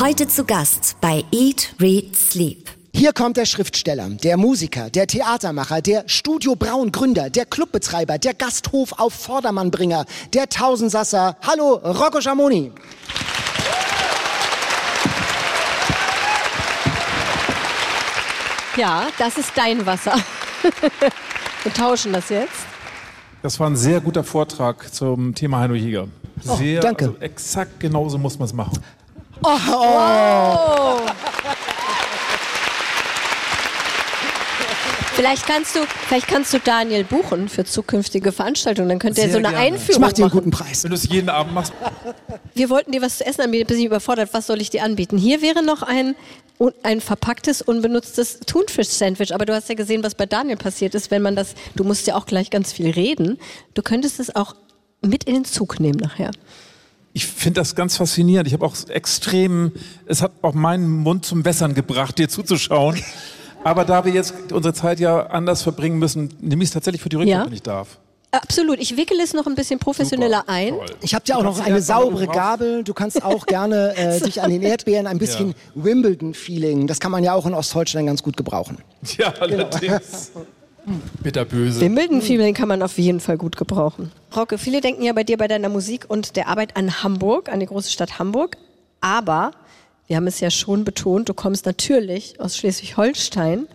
Heute zu Gast bei Eat, Read, Sleep. Hier kommt der Schriftsteller, der Musiker, der Theatermacher, der Studio Braun Gründer, der Clubbetreiber, der Gasthof auf Vordermannbringer, der Tausendsasser. Hallo, Rocco Schamoni. Ja, das ist dein Wasser. Wir tauschen das jetzt. Das war ein sehr guter Vortrag zum Thema Heino Jäger. Oh, sehr, oh, danke. Also exakt genauso muss man es machen. Oh, oh. Vielleicht kannst du, vielleicht kannst du Daniel buchen für zukünftige Veranstaltungen. Dann könnte er so eine gerne. Einführung ich mach dir einen guten Preis. Wenn du es jeden Abend machst. Wir wollten dir was zu essen anbieten, bin ich überfordert. Was soll ich dir anbieten? Hier wäre noch ein, ein verpacktes, unbenutztes Thunfisch-Sandwich. Aber du hast ja gesehen, was bei Daniel passiert ist, wenn man das, du musst ja auch gleich ganz viel reden. Du könntest es auch mit in den Zug nehmen nachher. Ich finde das ganz faszinierend. Ich habe auch extrem, es hat auch meinen Mund zum Wässern gebracht, dir zuzuschauen. Aber da wir jetzt unsere Zeit ja anders verbringen müssen, nehme ich es tatsächlich für die Rückkehr, ja. wenn ich darf. Absolut. Ich wickel es noch ein bisschen professioneller Super, ein. Toll. Ich habe ja auch noch eine saubere Gabel. Du kannst auch gerne äh, dich an den Erdbeeren ein bisschen ja. Wimbledon-Feeling. Das kann man ja auch in Ostdeutschland ganz gut gebrauchen. Ja, allerdings. Genau. Bitterböse. Den milden Female kann man auf jeden Fall gut gebrauchen. Rocke, viele denken ja bei dir bei deiner Musik und der Arbeit an Hamburg, an die große Stadt Hamburg. Aber wir haben es ja schon betont, du kommst natürlich aus Schleswig-Holstein.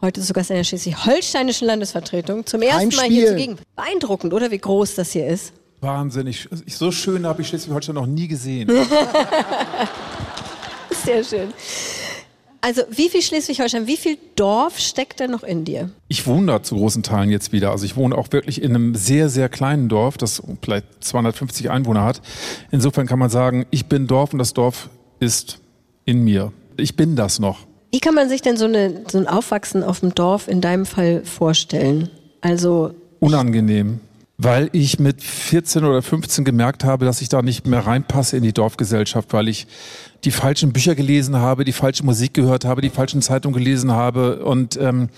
Heute sogar in der schleswig-holsteinischen Landesvertretung. Zum ersten Heimspiel. Mal hier zugegen. Beeindruckend, oder wie groß das hier ist? Wahnsinnig. Ich- So schön habe ich Schleswig-Holstein noch nie gesehen. Sehr schön. Also wie viel Schleswig-Holstein, wie viel Dorf steckt denn noch in dir? Ich wohne da zu großen Teilen jetzt wieder. Also ich wohne auch wirklich in einem sehr, sehr kleinen Dorf, das vielleicht 250 Einwohner hat. Insofern kann man sagen, ich bin Dorf und das Dorf ist in mir. Ich bin das noch. Wie kann man sich denn so, eine, so ein Aufwachsen auf dem Dorf in deinem Fall vorstellen? Also Unangenehm. Weil ich mit 14 oder 15 gemerkt habe, dass ich da nicht mehr reinpasse in die Dorfgesellschaft, weil ich die falschen Bücher gelesen habe, die falsche Musik gehört habe, die falschen Zeitungen gelesen habe und ähm,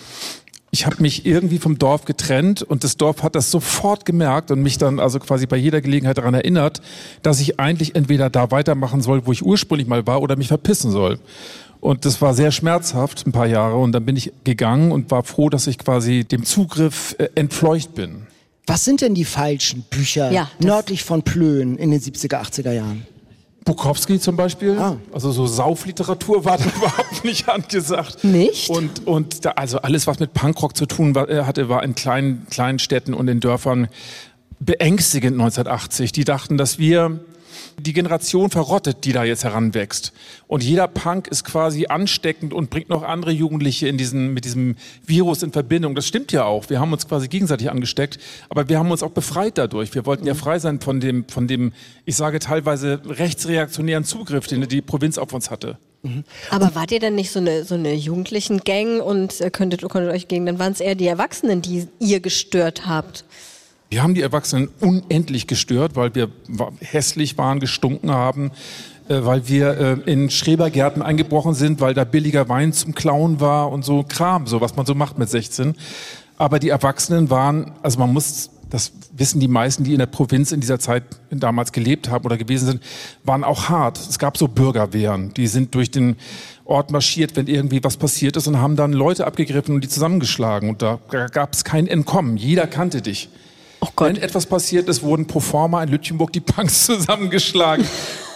ich habe mich irgendwie vom Dorf getrennt und das Dorf hat das sofort gemerkt und mich dann also quasi bei jeder Gelegenheit daran erinnert, dass ich eigentlich entweder da weitermachen soll, wo ich ursprünglich mal war, oder mich verpissen soll. Und das war sehr schmerzhaft, ein paar Jahre. Und dann bin ich gegangen und war froh, dass ich quasi dem Zugriff äh, entfleucht bin. Was sind denn die falschen Bücher Ja, nördlich von Plön in den 70er, 80er Jahren? Bukowski zum Beispiel. Ah. Also so Saufliteratur war da überhaupt nicht angesagt. Nicht? Und, und da, also alles, was mit Punkrock zu tun war, äh, hatte, war in kleinen, kleinen Städten und in Dörfern beängstigend 1980. Die dachten, dass wir die Generation verrottet, die da jetzt heranwächst. Und jeder Punk ist quasi ansteckend und bringt noch andere Jugendliche in diesen, mit diesem Virus in Verbindung. Das stimmt ja auch. Wir haben uns quasi gegenseitig angesteckt, aber wir haben uns auch befreit dadurch. Wir wollten ja frei sein von dem, von dem, ich sage teilweise rechtsreaktionären Zugriff, den die Provinz auf uns hatte. Aber wart ihr denn nicht so eine, so eine jugendlichen Gang und äh, könntet, konntet euch gegen, dann waren es eher die Erwachsenen, die ihr gestört habt. Wir haben die Erwachsenen unendlich gestört, weil wir hässlich waren, gestunken haben, äh, weil wir äh, in Schrebergärten eingebrochen sind, weil da billiger Wein zum Klauen war und so Kram, so was man so macht mit 16. Aber die Erwachsenen waren, also man muss, das wissen die meisten, die in der Provinz in dieser Zeit damals gelebt haben oder gewesen sind, waren auch hart. Es gab so Bürgerwehren, die sind durch den Ort marschiert, wenn irgendwie was passiert ist und haben dann Leute abgegriffen und die zusammengeschlagen. Und da gab es kein Entkommen. Jeder kannte dich. Oh. Wenn etwas passiert ist, wurden pro forma in Lütchenburg die Punks zusammengeschlagen.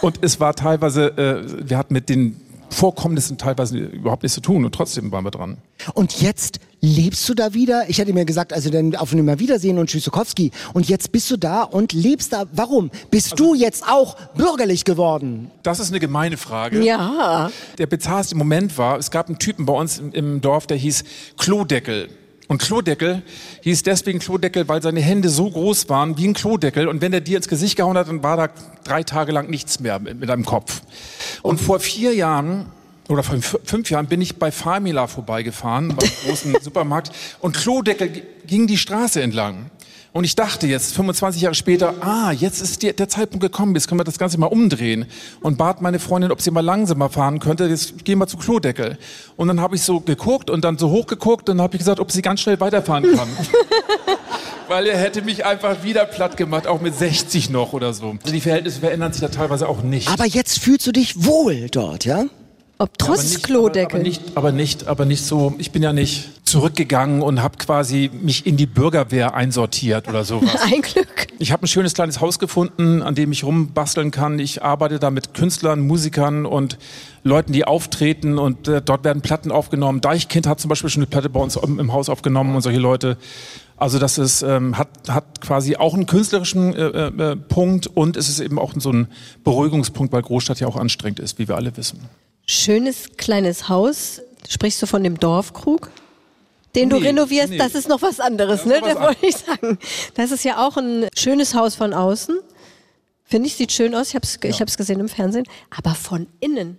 Und es war teilweise, äh, wir hatten mit den Vorkommnissen teilweise überhaupt nichts zu tun und trotzdem waren wir dran. Und jetzt lebst du da wieder? Ich hätte mir gesagt, also dann auf Nimmer Wiedersehen und Tschüssikowski. Und jetzt bist du da und lebst da. Warum? Bist du jetzt auch bürgerlich geworden? Das ist eine gemeine Frage. Ja. Der bizarrste Moment war, es gab einen Typen bei uns im, im Dorf, der hieß Klodeckel. Und Klodeckel hieß deswegen Klodeckel, weil seine Hände so groß waren wie ein Klodeckel. Und wenn er dir ins Gesicht gehauen hat, dann war da drei Tage lang nichts mehr mit, deinem Kopf. Und vor vier Jahren oder vor fü- fünf Jahren bin ich bei Famila vorbeigefahren, beim großen Supermarkt. Und Klodeckel ging die Straße entlang. Und ich dachte jetzt, 25 Jahre später, ah, jetzt ist die, der Zeitpunkt gekommen, jetzt können wir das Ganze mal umdrehen. Und bat meine Freundin, ob sie mal langsamer fahren könnte, jetzt gehen wir zu Klodeckel. Und dann habe ich so geguckt und dann so hochgeguckt und habe ich gesagt, ob sie ganz schnell weiterfahren kann. Weil er hätte mich einfach wieder platt gemacht, auch mit 60 noch oder so. Also die Verhältnisse verändern sich da teilweise auch nicht. Aber jetzt fühlst du dich wohl dort, ja? Ob aber trotz nicht, Klodeckel. Aber, aber, nicht, aber nicht, aber nicht so. Ich bin ja nicht zurückgegangen und habe quasi mich in die Bürgerwehr einsortiert oder sowas. Ein Glück. Ich habe ein schönes kleines Haus gefunden, an dem ich rumbasteln kann. Ich arbeite da mit Künstlern, Musikern und Leuten, die auftreten und äh, dort werden Platten aufgenommen. Deichkind hat zum Beispiel schon eine Platte bei uns im, im Haus aufgenommen und solche Leute. Also das ist, ähm, hat, hat quasi auch einen künstlerischen äh, äh, Punkt und es ist eben auch so ein Beruhigungspunkt, weil Großstadt ja auch anstrengend ist, wie wir alle wissen. Schönes kleines Haus. Sprichst du von dem Dorfkrug? Den du Nee, renovierst, nee. das ist noch was anderes, ne? Das wollte ich sagen. Das ist ja auch ein schönes Haus von außen. Finde ich, sieht schön aus. Ich habe es ich hab's gesehen im Fernsehen. Aber von innen,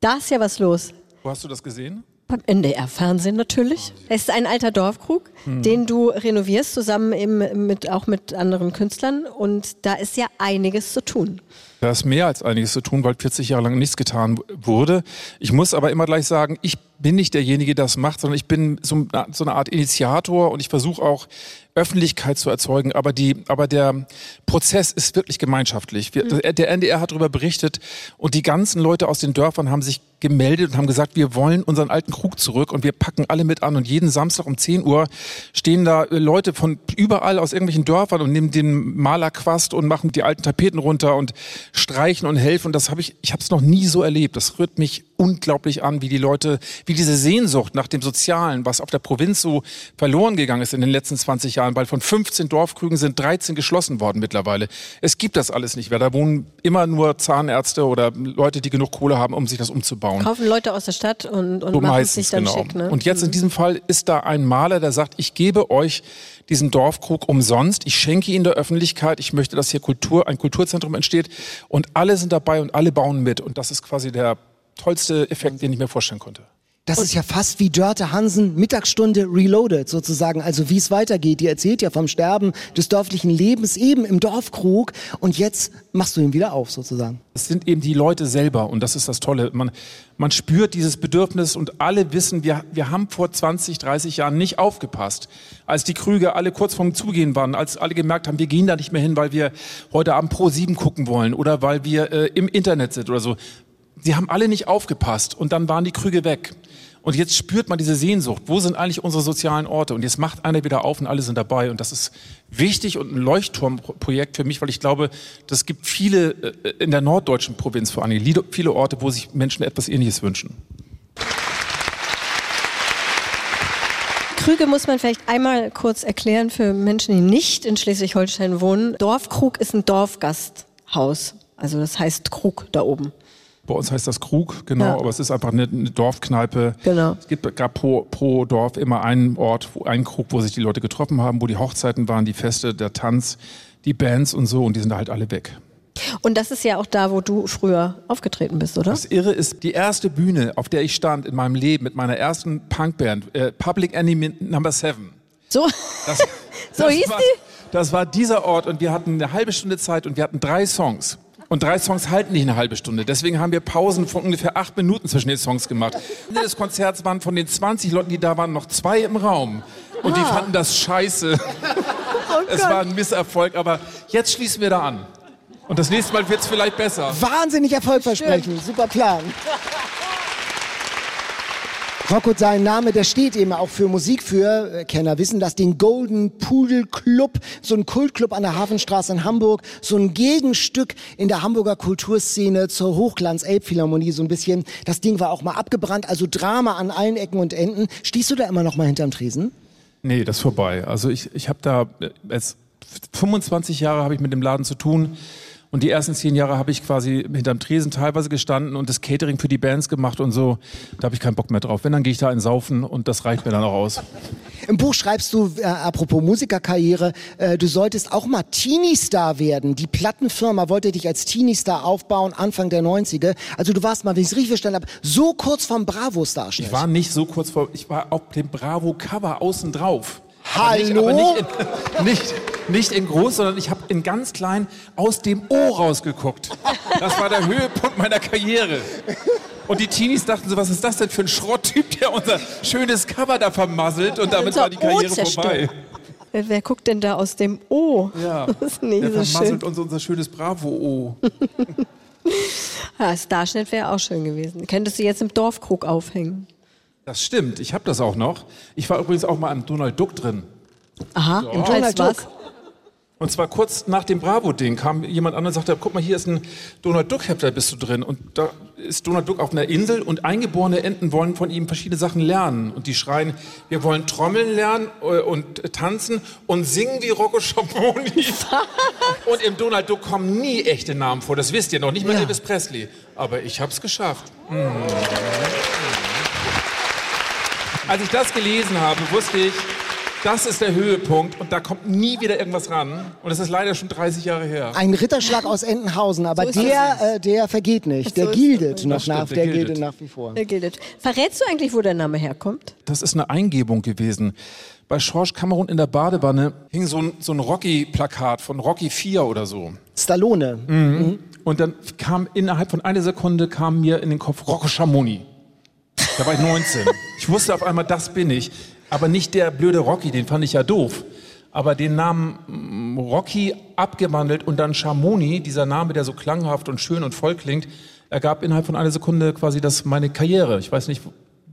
da ist ja was los. Wo hast du das gesehen? Beim NDR-Fernsehen natürlich. Es ist ein alter Dorfkrug, den du renovierst, zusammen eben mit, auch mit anderen Künstlern. Und da ist ja einiges zu tun. Da ist mehr als einiges zu tun, weil 40 Jahre lang nichts getan wurde. Ich muss aber immer gleich sagen, ich bin nicht derjenige, der das macht, sondern ich bin so, so eine Art Initiator und ich versuche auch Öffentlichkeit zu erzeugen. Aber, die, aber der Prozess ist wirklich gemeinschaftlich. Wir, mhm. Der NDR hat darüber berichtet und die ganzen Leute aus den Dörfern haben sich gemeldet und haben gesagt, wir wollen unseren alten Krug zurück und wir packen alle mit an. Und jeden Samstag um 10 Uhr stehen da Leute von überall aus irgendwelchen Dörfern und nehmen den Malerquast und machen die alten Tapeten runter und streichen und helfen. Und das habe ich, ich habe es noch nie so erlebt. Das rührt mich unglaublich an, wie die Leute, wie diese Sehnsucht nach dem Sozialen, was auf der Provinz so verloren gegangen ist in den letzten 20 Jahren, weil von 15 Dorfkrügen sind 13 geschlossen worden mittlerweile. Es gibt das alles nicht mehr. Da wohnen immer nur Zahnärzte oder Leute, die genug Kohle haben, um sich das umzubauen. Kaufen Leute aus der Stadt und, und so machen meistens, sich dann genau. schick. Ne? Und jetzt in mhm. diesem Fall ist da ein Maler, der sagt, ich gebe euch diesen Dorfkrug umsonst. Ich schenke ihn der Öffentlichkeit. Ich möchte, dass hier Kultur, ein Kulturzentrum entsteht. Und alle sind dabei und alle bauen mit. Und das ist quasi der tollste Effekt, den ich mir vorstellen konnte. Das ist ja fast wie Dörte Hansen Mittagsstunde Reloaded sozusagen. Also wie es weitergeht. Die erzählt ja vom Sterben des dörflichen Lebens eben im Dorfkrug und jetzt machst du ihn wieder auf sozusagen. Es sind eben die Leute selber und das ist das Tolle. Man, man spürt dieses Bedürfnis und alle wissen, wir, wir haben vor 20, 30 Jahren nicht aufgepasst. Als die Krüge alle kurz vorm Zugehen waren, als alle gemerkt haben, wir gehen da nicht mehr hin, weil wir heute Abend Pro 7 gucken wollen oder weil wir äh, im Internet sind oder so. Sie haben alle nicht aufgepasst und dann waren die Krüge weg. Und jetzt spürt man diese Sehnsucht. Wo sind eigentlich unsere sozialen Orte? Und jetzt macht einer wieder auf und alle sind dabei. Und das ist wichtig und ein Leuchtturmprojekt für mich, weil ich glaube, das gibt viele äh, in der norddeutschen Provinz vor allem, viele Orte, wo sich Menschen etwas Ähnliches wünschen. Krüge muss man vielleicht einmal kurz erklären für Menschen, die nicht in Schleswig-Holstein wohnen. Dorfkrug ist ein Dorfgasthaus. Also das heißt Krug da oben. Bei uns heißt das Krug, genau, ja. aber es ist einfach eine, eine Dorfkneipe. Genau. Es gibt gab pro, pro Dorf immer einen Ort, wo, einen Krug, wo sich die Leute getroffen haben, wo die Hochzeiten waren, die Feste, der Tanz, die Bands und so und die sind da halt alle weg. Und das ist ja auch da, wo du früher aufgetreten bist, oder? Das Irre ist, die erste Bühne, auf der ich stand in meinem Leben mit meiner ersten Punkband, äh, Public Enemy Number 7. So, das, so das hieß war, die? Das war dieser Ort und wir hatten eine halbe Stunde Zeit und wir hatten drei Songs. Und drei Songs halten nicht eine halbe Stunde. Deswegen haben wir Pausen von ungefähr acht Minuten zwischen den Songs gemacht. Ende des Konzerts waren von den 20 Leuten, die da waren, noch zwei im Raum. Und ah. die fanden das scheiße. Oh es war ein Misserfolg, aber jetzt schließen wir da an. Und das nächste Mal wird es vielleicht besser. Wahnsinnig erfolgversprechend. Super Plan. Rocco, sein Name, der steht eben auch für Musik für. Äh, Kenner wissen das, den Golden Pudel Club, so ein Kultclub an der Hafenstraße in Hamburg, so ein Gegenstück in der Hamburger Kulturszene zur Hochglanz Elbphilharmonie so ein bisschen. Das Ding war auch mal abgebrannt, also Drama an allen Ecken und Enden. Stehst du da immer noch mal hinterm Tresen? Nee, das ist vorbei. Also ich, ich habe da jetzt 25 Jahre habe ich mit dem Laden zu tun. Und die ersten zehn Jahre habe ich quasi hinterm Tresen teilweise gestanden und das Catering für die Bands gemacht und so. Da habe ich keinen Bock mehr drauf. Wenn, dann gehe ich da in Saufen und das reicht mir dann auch aus. Im Buch schreibst du, äh, apropos Musikerkarriere, äh, du solltest auch mal Teenie-Star werden. Die Plattenfirma wollte dich als Teenie-Star aufbauen, Anfang der 90er. Also du warst mal, wenn ich es richtig verstanden habe, so kurz vom Bravo-Star. Ich war nicht so kurz vor, ich war auf dem Bravo-Cover außen drauf. Hallo? Aber nicht, aber nicht, in, nicht, nicht in groß, sondern ich habe in ganz klein aus dem O rausgeguckt. Das war der Höhepunkt meiner Karriere. Und die Teenies dachten so, was ist das denn für ein Schrotttyp, der unser schönes Cover da vermasselt und damit war die Karriere vorbei. Wer, wer, guckt denn da aus dem O? Ja, das ist nicht der so vermasselt schön. uns unser schönes Bravo-O. ja, Starschnitt wäre auch schön gewesen. Könntest du jetzt im Dorfkrug aufhängen? Das stimmt, ich habe das auch noch. Ich war übrigens auch mal im Donald Duck drin. Aha, ja. im Donald Duck. Und zwar kurz nach dem Bravo-Ding kam jemand an und sagte, guck mal, hier ist ein Donald Duck-Hefter, bist du drin. Und da ist Donald Duck auf einer Insel und eingeborene Enten wollen von ihm verschiedene Sachen lernen. Und die schreien, wir wollen trommeln lernen äh, und tanzen und singen wie Rocco Schamoni. und im Donald Duck kommen nie echte Namen vor, das wisst ihr noch, nicht mal ja. Elvis Presley. Aber ich hab's geschafft. Mhm. Als ich das gelesen habe, wusste ich, Das ist der Höhepunkt und da kommt nie wieder irgendwas ran. Und es ist leider schon 30 Jahre her. Ein Ritterschlag aus Entenhausen, aber So der, äh, der vergeht nicht. Der So gildet das. noch Das stimmt, nach, der der gildet. gildet nach wie vor. Er gilt. Verrätst du eigentlich, wo der Name herkommt? Das ist eine Eingebung gewesen. Bei Schorsch Kamerun in der Badewanne hing so ein, so ein Rocky-Plakat von Rocky 4 oder so. Stallone. Mhm. Und dann kam innerhalb von einer Sekunde kam mir in den Kopf Rocco Schamoni. Da war ich 19. Ich wusste auf einmal, das bin ich. Aber nicht der blöde Rocky, den fand ich ja doof. Aber den Namen mm, Rocky abgewandelt und dann Schamoni, dieser Name, der so klanghaft und schön und voll klingt, ergab innerhalb von einer Sekunde quasi das meine Karriere. Ich weiß nicht,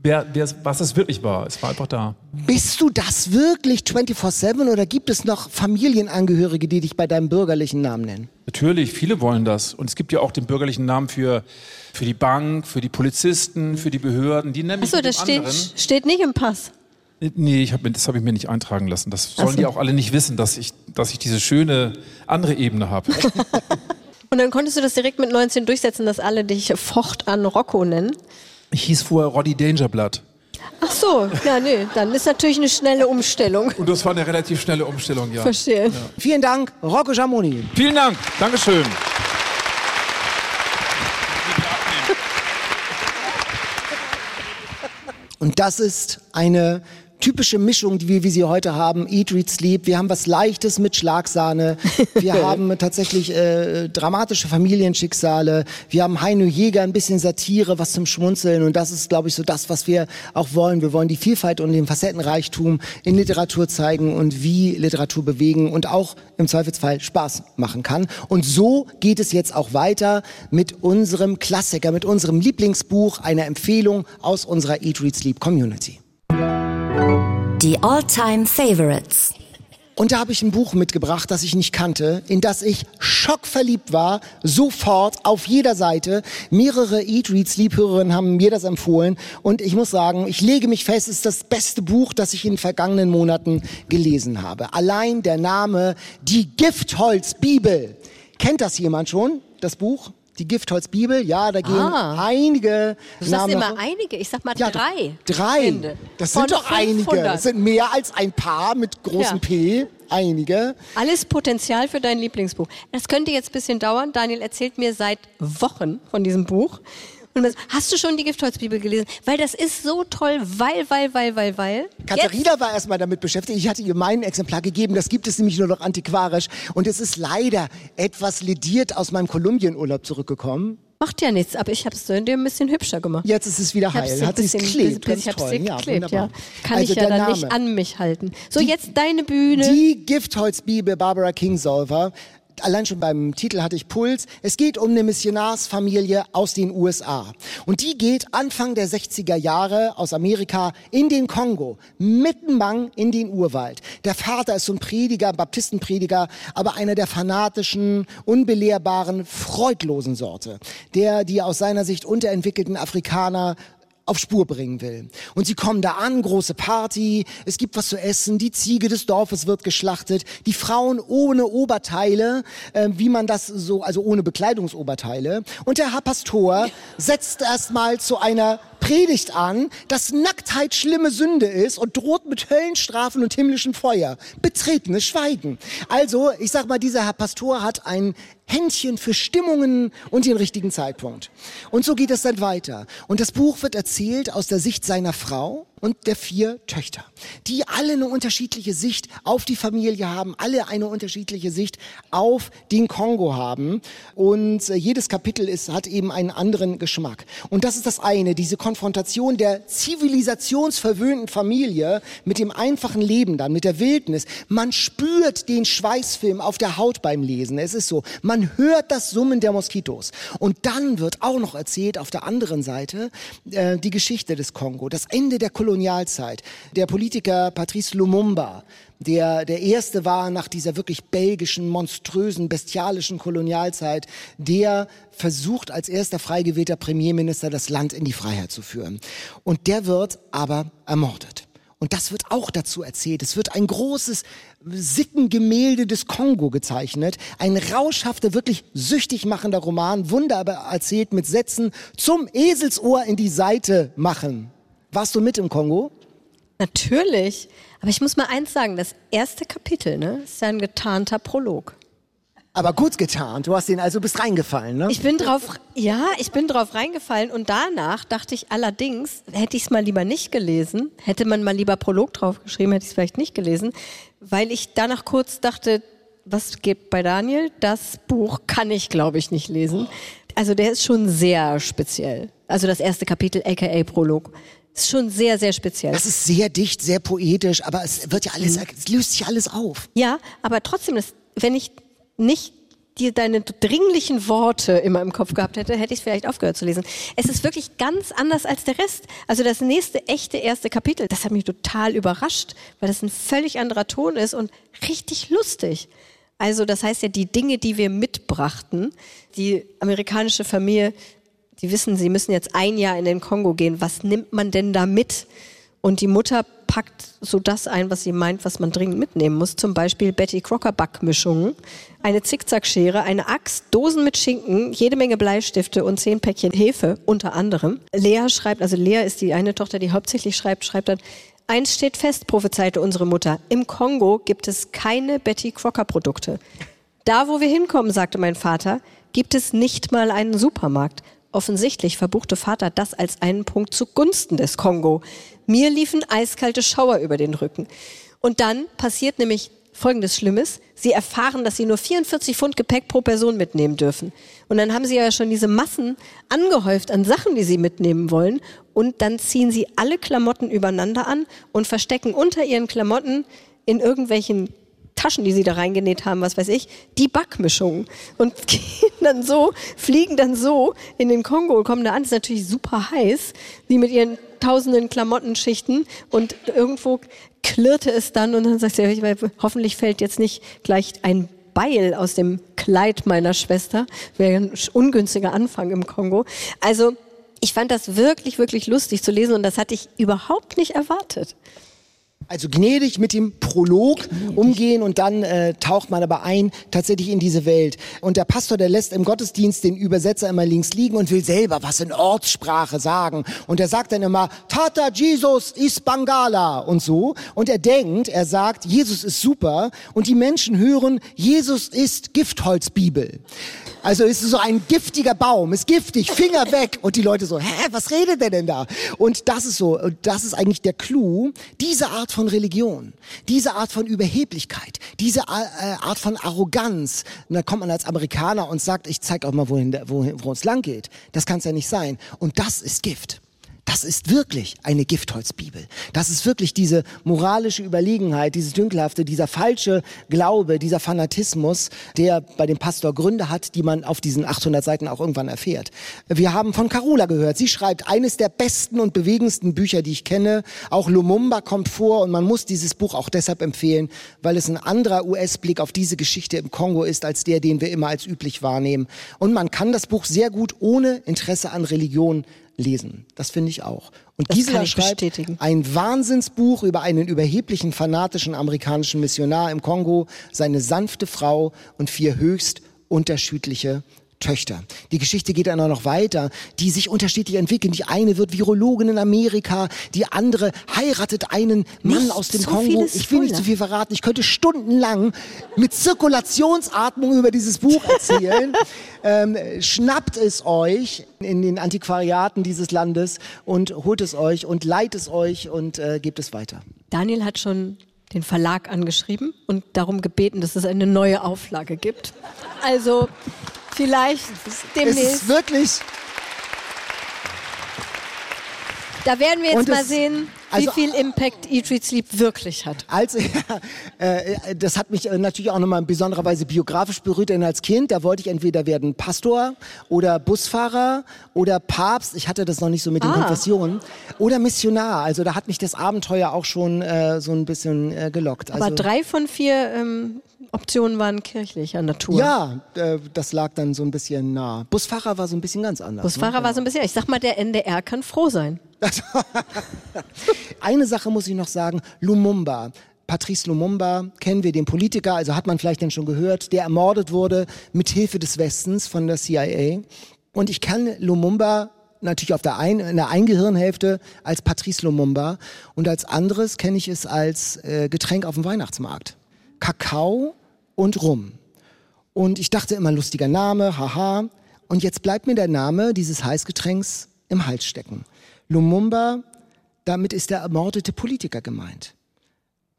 wer, wer, was es wirklich war. Es war einfach da. Bist du das wirklich 24-7 oder gibt es noch Familienangehörige, die dich bei deinem bürgerlichen Namen nennen? Natürlich, viele wollen das. Und es gibt ja auch den bürgerlichen Namen für, für die Bank, für die Polizisten, für die Behörden. Die nennen mich Achso, mit das steht, steht nicht im Pass. Nee, ich hab, das habe ich mir nicht eintragen lassen. Das sollen so. die auch alle nicht wissen, dass ich, dass ich diese schöne andere Ebene habe. Und dann konntest du das direkt mit 19 durchsetzen, dass alle dich fortan Rocco nennen. Ich hieß vorher Roddy Dangerblood. Ach so, ja, nee, dann ist natürlich eine schnelle Umstellung. Und das war eine relativ schnelle Umstellung, ja. Verstehe. Vielen Dank, Rocco Schamoni. Vielen Dank. Dankeschön. Und das ist eine typische Mischung, die wir, wie sie heute haben. Eat, Read, Sleep. Wir haben was Leichtes mit Schlagsahne. Wir haben tatsächlich äh, dramatische Familienschicksale. Wir haben Heino Jäger, ein bisschen Satire, was zum Schmunzeln. Und das ist, glaube ich, so das, was wir auch wollen. Wir wollen die Vielfalt und den Facettenreichtum in Literatur zeigen und wie Literatur bewegen und auch im Zweifelsfall Spaß machen kann. Und so geht es jetzt auch weiter mit unserem Klassiker, mit unserem Lieblingsbuch, einer Empfehlung aus unserer Eat, Read, Sleep Community. Die All-Time Favorites. Und da habe ich ein Buch mitgebracht, das ich nicht kannte, in das ich schockverliebt war, sofort, auf jeder Seite. Mehrere Eat, Read, Sleep-Hörerinnen haben mir das empfohlen. Und ich muss sagen, ich lege mich fest, es ist das beste Buch, das ich in den vergangenen Monaten gelesen habe. Allein der Name Die Giftholz-Bibel. Kennt das jemand schon, das Buch? Die Giftholz-Bibel? Ja, da gehen Ah. einige Du sagst Namen immer einige, ich sag mal Ja, drei. Drei. Ende. Das sind doch einige. 500. Das sind mehr als ein paar mit großem Ja. P. Einige. Alles Potenzial für dein Lieblingsbuch. Das könnte jetzt ein bisschen dauern. Daniel erzählt mir seit Wochen von diesem Buch. Und hast du schon die Giftholzbibel gelesen? Weil das ist so toll, weil, weil, weil, weil, weil. Katharina war erstmal damit beschäftigt. Ich hatte ihr mein Exemplar gegeben. Das gibt es nämlich nur noch antiquarisch. Und es ist leider etwas lediert aus meinem Kolumbienurlaub zurückgekommen. Macht ja nichts, aber ich habe es dir ein bisschen hübscher gemacht. Jetzt ist es wieder heil. Hat es bisschen- geklebt. Ich dir Ja, geklebt, ja. wunderbar. Kann Also ich ja dann nicht Name. an mich halten. So, jetzt deine Bühne. Die Giftholzbibel Barbara Kingsolver. Allein schon beim Titel hatte ich Puls. Es geht um eine Missionarsfamilie aus den USA. Und die geht Anfang der 60er Jahre aus Amerika in den Kongo, mittenbang in den Urwald. Der Vater ist so ein Prediger, Baptistenprediger, aber einer der fanatischen, unbelehrbaren, freudlosen Sorte. Der die aus seiner Sicht unterentwickelten Afrikaner auf Spur bringen will. Und sie kommen da an, große Party, es gibt was zu essen, die Ziege des Dorfes wird geschlachtet, die Frauen ohne Oberteile, äh, wie man das so, also ohne Bekleidungsoberteile. Und der Herr Pastor setzt erstmal zu einer Predigt an, dass Nacktheit schlimme Sünde ist und droht mit Höllenstrafen und himmlischem Feuer. Betretenes Schweigen. Also, ich sag mal, dieser Herr Pastor hat ein Händchen für Stimmungen und den richtigen Zeitpunkt. Und so geht es dann weiter. Und das Buch wird erzählt aus der Sicht seiner Frau und der vier Töchter, die alle eine unterschiedliche Sicht auf die Familie haben, alle eine unterschiedliche Sicht auf den Kongo haben. Und äh, jedes Kapitel ist, hat eben einen anderen Geschmack. Und das ist das eine, diese Konfrontation der zivilisationsverwöhnten Familie mit dem einfachen Leben dann, mit der Wildnis. Man spürt den Schweißfilm auf der Haut beim Lesen. Es ist so. Man hört das Summen der Moskitos. Und dann wird auch noch erzählt auf der anderen Seite äh, die Geschichte des Kongo, das Ende der Kolonialzeit. Der Politiker Patrice Lumumba, der der erste war nach dieser wirklich belgischen, monströsen, bestialischen Kolonialzeit, der versucht als erster frei gewählter Premierminister das Land in die Freiheit zu führen. Und der wird aber ermordet. Und das wird auch dazu erzählt. Es wird ein großes Sittengemälde des Kongo gezeichnet. Ein rauschhafter, wirklich süchtig machender Roman, wunderbar erzählt mit Sätzen zum Eselsohr in die Seite machen. Warst du mit im Kongo? Natürlich. Aber ich muss mal eins sagen, das erste Kapitel ne, ist ja ein getarnter Prolog. Aber gut getan. Du hast den also bist reingefallen, ne? Ich bin drauf, ja, ich bin drauf reingefallen und danach dachte ich allerdings, hätte ich es mal lieber nicht gelesen, hätte man mal lieber Prolog draufgeschrieben, hätte ich es vielleicht nicht gelesen, weil ich danach kurz dachte, was geht bei Daniel? Das Buch kann ich, glaube ich, nicht lesen. Also der ist schon sehr speziell. Also das erste Kapitel, aka Prolog. Ist schon sehr, sehr speziell. Das ist sehr dicht, sehr poetisch, aber es wird ja alles, mhm. es löst sich alles auf. Ja, aber trotzdem, das, wenn ich nicht dir deine dringlichen Worte immer im Kopf gehabt hätte, hätte ich es vielleicht aufgehört zu lesen. Es ist wirklich ganz anders als der Rest. Also das nächste echte erste Kapitel, das hat mich total überrascht, weil das ein völlig anderer Ton ist und richtig lustig. Also das heißt ja, die Dinge, die wir mitbrachten, die amerikanische Familie, die wissen, sie müssen jetzt ein Jahr in den Kongo gehen. Was nimmt man denn da mit? Und die Mutter packt so das ein, was sie meint, was man dringend mitnehmen muss. Zum Beispiel Betty Crocker Backmischungen, eine Zickzackschere, eine Axt, Dosen mit Schinken, jede Menge Bleistifte und zehn Päckchen Hefe unter anderem. Lea schreibt, also Lea ist die eine Tochter, die hauptsächlich schreibt, schreibt dann, Eins steht fest, prophezeite unsere Mutter. Im Kongo gibt es keine Betty Crocker Produkte. Da, wo wir hinkommen, sagte mein Vater, gibt es nicht mal einen Supermarkt. Offensichtlich verbuchte Vater das als einen Punkt zugunsten des Kongo. Mir liefen eiskalte Schauer über den Rücken. Und dann passiert nämlich Folgendes Schlimmes. Sie erfahren, dass sie nur 44 Pfund Gepäck pro Person mitnehmen dürfen. Und dann haben sie ja schon diese Massen angehäuft an Sachen, die sie mitnehmen wollen. Und dann ziehen sie alle Klamotten übereinander an und verstecken unter ihren Klamotten in irgendwelchen Taschen, die sie da reingenäht haben, was weiß ich, die Backmischungen und gehen dann so, fliegen dann so in den Kongo, kommen da an, ist natürlich super heiß, die mit ihren tausenden Klamottenschichten und irgendwo klirrte es dann und dann sagt sie, hoffentlich fällt jetzt nicht gleich ein Beil aus dem Kleid meiner Schwester, wäre ein ungünstiger Anfang im Kongo. Also ich fand das wirklich, wirklich lustig zu lesen und das hatte ich überhaupt nicht erwartet. Also gnädig mit dem Prolog gnädig. umgehen und dann äh, taucht man aber ein tatsächlich in diese Welt. Und der Pastor, der lässt im Gottesdienst den Übersetzer immer links liegen und will selber was in Ortssprache sagen. Und er sagt dann immer, Tata Jesus ist Bangala und so. Und er denkt, er sagt, Jesus ist super. Und die Menschen hören, Jesus ist Giftholzbibel. Also ist so ein giftiger Baum, ist giftig, Finger weg. Und die Leute so, hä, was redet der denn da? Und das ist so, das ist eigentlich der Clou. Diese Art von Religion, diese Art von Überheblichkeit, diese äh, Art von Arroganz. Und dann kommt man als Amerikaner und sagt, ich zeig auch mal, wohin, wohin, wo es lang geht. Das kann es ja nicht sein. Und das ist Gift. Das ist wirklich eine Giftholzbibel. Das ist wirklich diese moralische Überlegenheit, dieses Dünkelhafte, dieser falsche Glaube, dieser Fanatismus, der bei dem Pastor Gründe hat, die man auf diesen 800 Seiten auch irgendwann erfährt. Wir haben von Carola gehört. Sie schreibt eines der besten und bewegendsten Bücher, die ich kenne. Auch Lumumba kommt vor und man muss dieses Buch auch deshalb empfehlen, weil es ein anderer US-Blick auf diese Geschichte im Kongo ist, als der, den wir immer als üblich wahrnehmen. Und man kann das Buch sehr gut ohne Interesse an Religion lesen. Das finde ich auch. Und das Gisela schreibt ein Wahnsinnsbuch über einen überheblichen, fanatischen amerikanischen Missionar im Kongo, seine sanfte Frau und vier höchst unterschiedliche Töchter. Die Geschichte geht dann auch noch weiter, die sich unterschiedlich entwickeln. Die eine wird Virologin in Amerika, die andere heiratet einen Mann nicht aus dem so Kongo. Ich will nicht zu viel verraten. Ich könnte stundenlang mit Zirkulationsatmung über dieses Buch erzählen. ähm, schnappt es euch in den Antiquariaten dieses Landes und holt es euch und leiht es euch und äh, gebt es weiter. Daniel hat schon den Verlag angeschrieben und darum gebeten, dass es eine neue Auflage gibt. Also Vielleicht demnächst. Es ist wirklich. Da werden wir jetzt mal sehen, also, wie viel Impact Eat, Read, Sleep wirklich hat. Also, äh, das hat mich äh, natürlich auch nochmal in besonderer Weise biografisch berührt, denn als Kind, da wollte ich entweder werden Pastor oder Busfahrer oder Papst, ich hatte das noch nicht so mit den ah. Konfessionen, oder Missionar. Also da hat mich das Abenteuer auch schon äh, so ein bisschen äh, gelockt. Aber also, drei von vier ähm, Optionen waren kirchlicher Natur. Ja, äh, das lag dann so ein bisschen nah. Busfahrer war so ein bisschen ganz anders. Busfahrer ne? war so ein bisschen, ich sag mal, der NDR kann froh sein. Eine Sache muss ich noch sagen, Lumumba. Patrice Lumumba kennen wir, den Politiker, also hat man vielleicht denn schon gehört, der ermordet wurde mit Hilfe des Westens von der CIA. Und ich kann Lumumba natürlich auf der einen, in der einen Gehirnhälfte als Patrice Lumumba und als anderes kenne ich es als äh, Getränk auf dem Weihnachtsmarkt. Kakao und Rum. Und ich dachte immer, lustiger Name, haha. Und jetzt bleibt mir der Name dieses Heißgetränks im Hals stecken. Lumumba, damit ist der ermordete Politiker gemeint.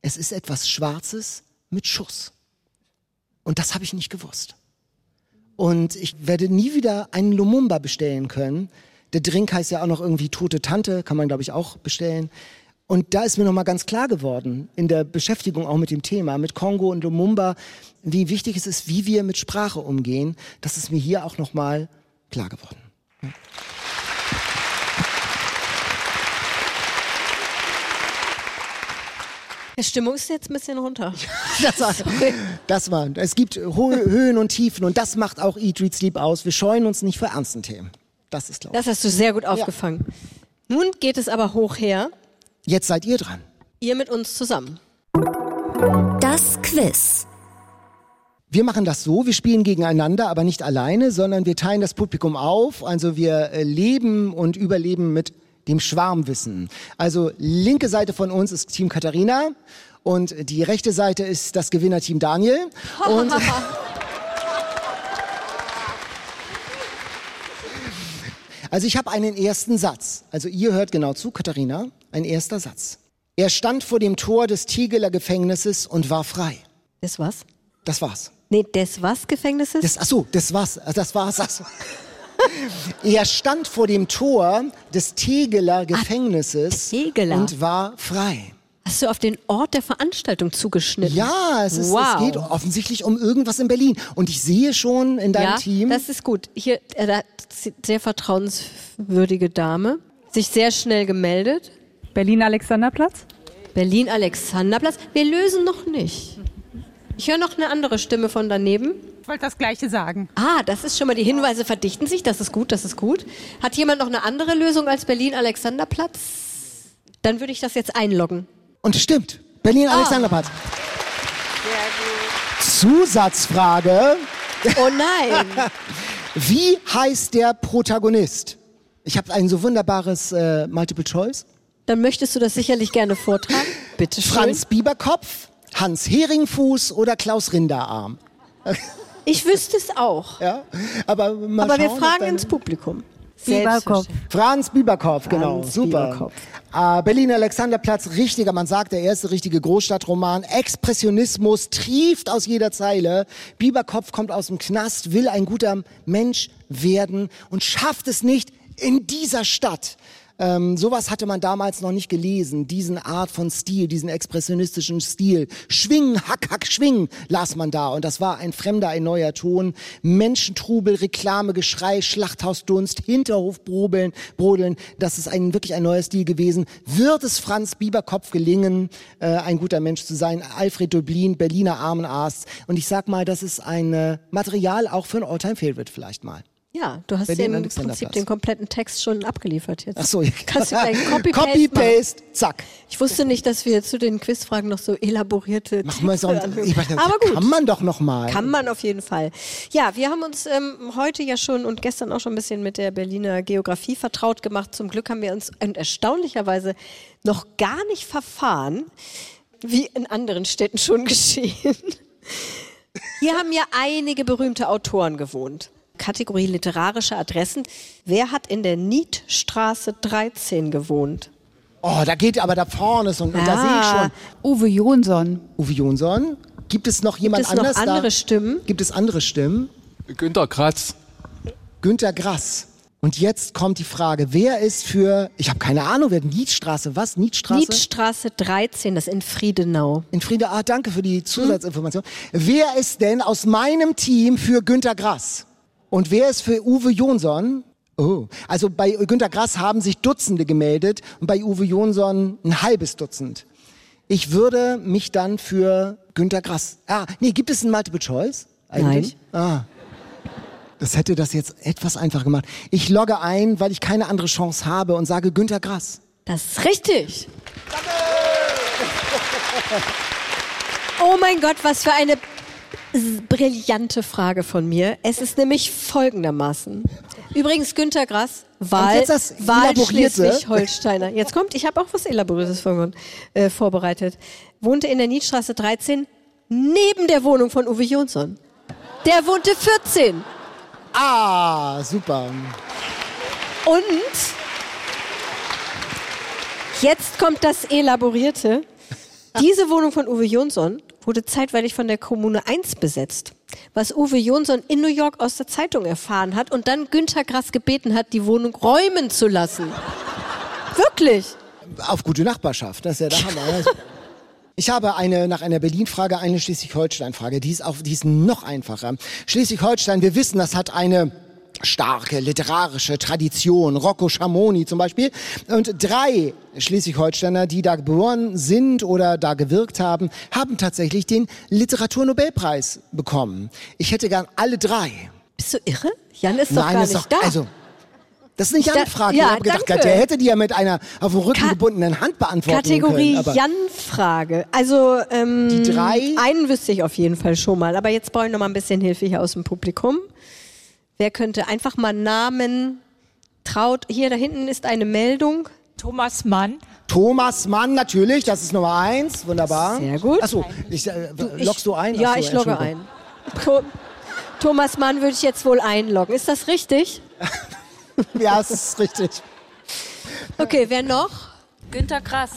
Es ist etwas Schwarzes mit Schuss. Und das habe ich nicht gewusst. Und ich werde nie wieder einen Lumumba bestellen können. Der Drink heißt ja auch noch irgendwie Tote Tante, kann man glaube ich auch bestellen. Und da ist mir nochmal ganz klar geworden, in der Beschäftigung auch mit dem Thema, mit Kongo und Lumumba, wie wichtig es ist, wie wir mit Sprache umgehen. Das ist mir hier auch nochmal klar geworden. Ja. Die Stimmung ist jetzt ein bisschen runter. das, war, das war, es gibt Höhen und Tiefen und das macht auch Eat, Read, Sleep aus. Wir scheuen uns nicht für ernsten Themen. Das ist, glaube ich. Das hast du sehr gut aufgefangen. Ja. Nun geht es aber hoch her. Jetzt seid ihr dran. Ihr mit uns zusammen. Das Quiz. Wir machen das so, wir spielen gegeneinander, aber nicht alleine, sondern wir teilen das Publikum auf. Also wir äh, leben und überleben mit dem Schwarmwissen. Also linke Seite von uns ist Team Katharina und die rechte Seite ist das Gewinnerteam Daniel. Und also ich habe einen ersten Satz. Also ihr hört genau zu, Katharina. Ein erster Satz. Er stand vor dem Tor des Tigeler Gefängnisses und war frei. Das was? Das war's. Nee, des was Gefängnisses? Das, ach so, das war's. Das war's. Ach so. er stand vor dem Tor des Tegeler Gefängnisses Tegeler. und war frei. Hast du auf den Ort der Veranstaltung zugeschnittet? Ja, es, ist, wow. es geht offensichtlich um irgendwas in Berlin. Und ich sehe schon in deinem ja, Team. Das ist gut. Hier, äh, sehr vertrauenswürdige Dame. Sich sehr schnell gemeldet. Berlin-Alexanderplatz? Berlin-Alexanderplatz. Wir lösen noch nicht. Ich höre noch eine andere Stimme von daneben. Ich wollte das Gleiche sagen. Ah, das ist schon mal, die Hinweise verdichten sich, das ist gut, das ist gut. Hat jemand noch eine andere Lösung als Berlin-Alexanderplatz? Dann würde ich das jetzt einloggen. Und stimmt, Berlin-Alexanderplatz. Oh. Zusatzfrage. Oh nein. Wie heißt der Protagonist? Ich habe ein so wunderbares äh, Multiple Choice. Dann möchtest du das sicherlich gerne vortragen. Bitte schön. Franz Bieberkopf, Hans Heringfuß oder Klaus Rinderarm? Ich wüsste es auch. Ja, aber mal aber schauen, wir fragen ins Publikum. Bieberkopf. Franz Bieberkopf, genau, Franz super. Bieberkopf. Äh, Berlin Alexanderplatz, richtiger, man sagt, der erste richtige Großstadtroman. Expressionismus trieft aus jeder Zeile. Bieberkopf kommt aus dem Knast, will ein guter Mensch werden und schafft es nicht in dieser Stadt. Ähm, sowas hatte man damals noch nicht gelesen, diesen Art von Stil, diesen expressionistischen Stil. Schwingen, hack, hack, schwingen, las man da. Und das war ein fremder, ein neuer Ton. Menschentrubel, Reklame, Geschrei, Schlachthausdunst, Hinterhof brodeln. Das ist ein, wirklich ein neuer Stil gewesen. Wird es Franz Bieberkopf gelingen, äh, ein guter Mensch zu sein? Alfred Dublin, Berliner Armenarzt. Und ich sag mal, das ist ein äh, Material auch für ein Alltime-Favorite vielleicht mal. Ja, du hast Berlin im Prinzip den kompletten Text schon abgeliefert jetzt. Ach so, Kannst du gleich Copy-Paste Copy, Paste, zack. Ich wusste nicht, dass wir zu den Quizfragen noch so elaborierte Machen wir so, Texte ich meine, Aber gut. kann man doch noch mal. Kann man auf jeden Fall. Ja, wir haben uns ähm, heute ja schon und gestern auch schon ein bisschen mit der Berliner Geografie vertraut gemacht. Zum Glück haben wir uns und erstaunlicherweise noch gar nicht verfahren, wie in anderen Städten schon geschehen. Hier haben ja einige berühmte Autoren gewohnt. Kategorie literarische Adressen. Wer hat in der Niedstraße 13 gewohnt? Oh, da geht aber da vorne ist und, und da sehe ich schon. Uwe Jonsson. Uwe Jonsson. Gibt es noch jemand Gibt es noch anders andere da? Stimmen? Gibt es andere Stimmen? Günter Kratz. Günter Grass. Und jetzt kommt die Frage, wer ist für, ich habe keine Ahnung, wer Niedstraße, was? Niedstraße? Niedstraße 13, das ist in Friedenau. In Friede, ah, danke für die Zusatzinformation. Wer ist denn aus meinem Team für Günter Grass? Und wer ist für Uwe Jonsson? Oh, also bei Günter Grass haben sich Dutzende gemeldet und bei Uwe Jonsson ein halbes Dutzend. Ich würde mich dann für Günter Grass. Ah, nee, gibt es ein Multiple Choice eigentlich? Nein. Ah. Das hätte das jetzt etwas einfacher gemacht. Ich logge ein, weil ich keine andere Chance habe und sage Günter Grass. Das ist richtig. Oh mein Gott, was für eine brillante Frage von mir. Es ist nämlich folgendermaßen. Übrigens Günter Grass, Wahl, Wahl Elaborierte. Schleswig-Holsteiner. Jetzt kommt, ich habe auch was Elaboriertes vor, äh, vorbereitet. Wohnte in der Niedstraße 13 neben der Wohnung von Uwe Jonsson. Der wohnte 14. Ah, super. Und jetzt kommt das Elaborierte. Diese Wohnung von Uwe Jonsson wurde zeitweilig von der Kommune 1 besetzt. Was Uwe Jonsson in New York aus der Zeitung erfahren hat und dann Günter Grass gebeten hat, die Wohnung räumen zu lassen. Wirklich. Auf gute Nachbarschaft, das ist ja der Hammer. Ich habe eine, nach einer Berlin-Frage eine Schleswig-Holstein-Frage. Die ist, auf, die ist noch einfacher. Schleswig-Holstein, wir wissen, das hat eine starke literarische Tradition. Rocco Schamoni zum Beispiel. Und drei Schleswig-Holsteiner, die da geboren sind oder da gewirkt haben, haben tatsächlich den Literaturnobelpreis bekommen. Ich hätte gern alle drei. Bist du irre? Jan ist doch gar ist nicht doch, da. also, das ist da- Jan-Frage. ja, ich habe gedacht, danke. der hätte die ja mit einer auf dem Rücken Ka- gebundenen Hand beantworten Kategorie können. aber- Jan-Frage. Also ähm, Die drei? einen wüsste ich auf jeden Fall schon mal. Aber jetzt brauche ich noch mal ein bisschen Hilfe hier aus dem Publikum. Wer könnte einfach mal Namen traut? Hier da hinten ist eine Meldung. Thomas Mann. Thomas Mann natürlich, das ist Nummer eins, wunderbar. Sehr gut. Achso, ich, äh, Ich- loggst du ein? Ja, Ach so, ich logge ein. Thomas Mann würde ich jetzt wohl einloggen. Ist das richtig? Ja, es ist richtig. Okay, wer noch? Günter Grass.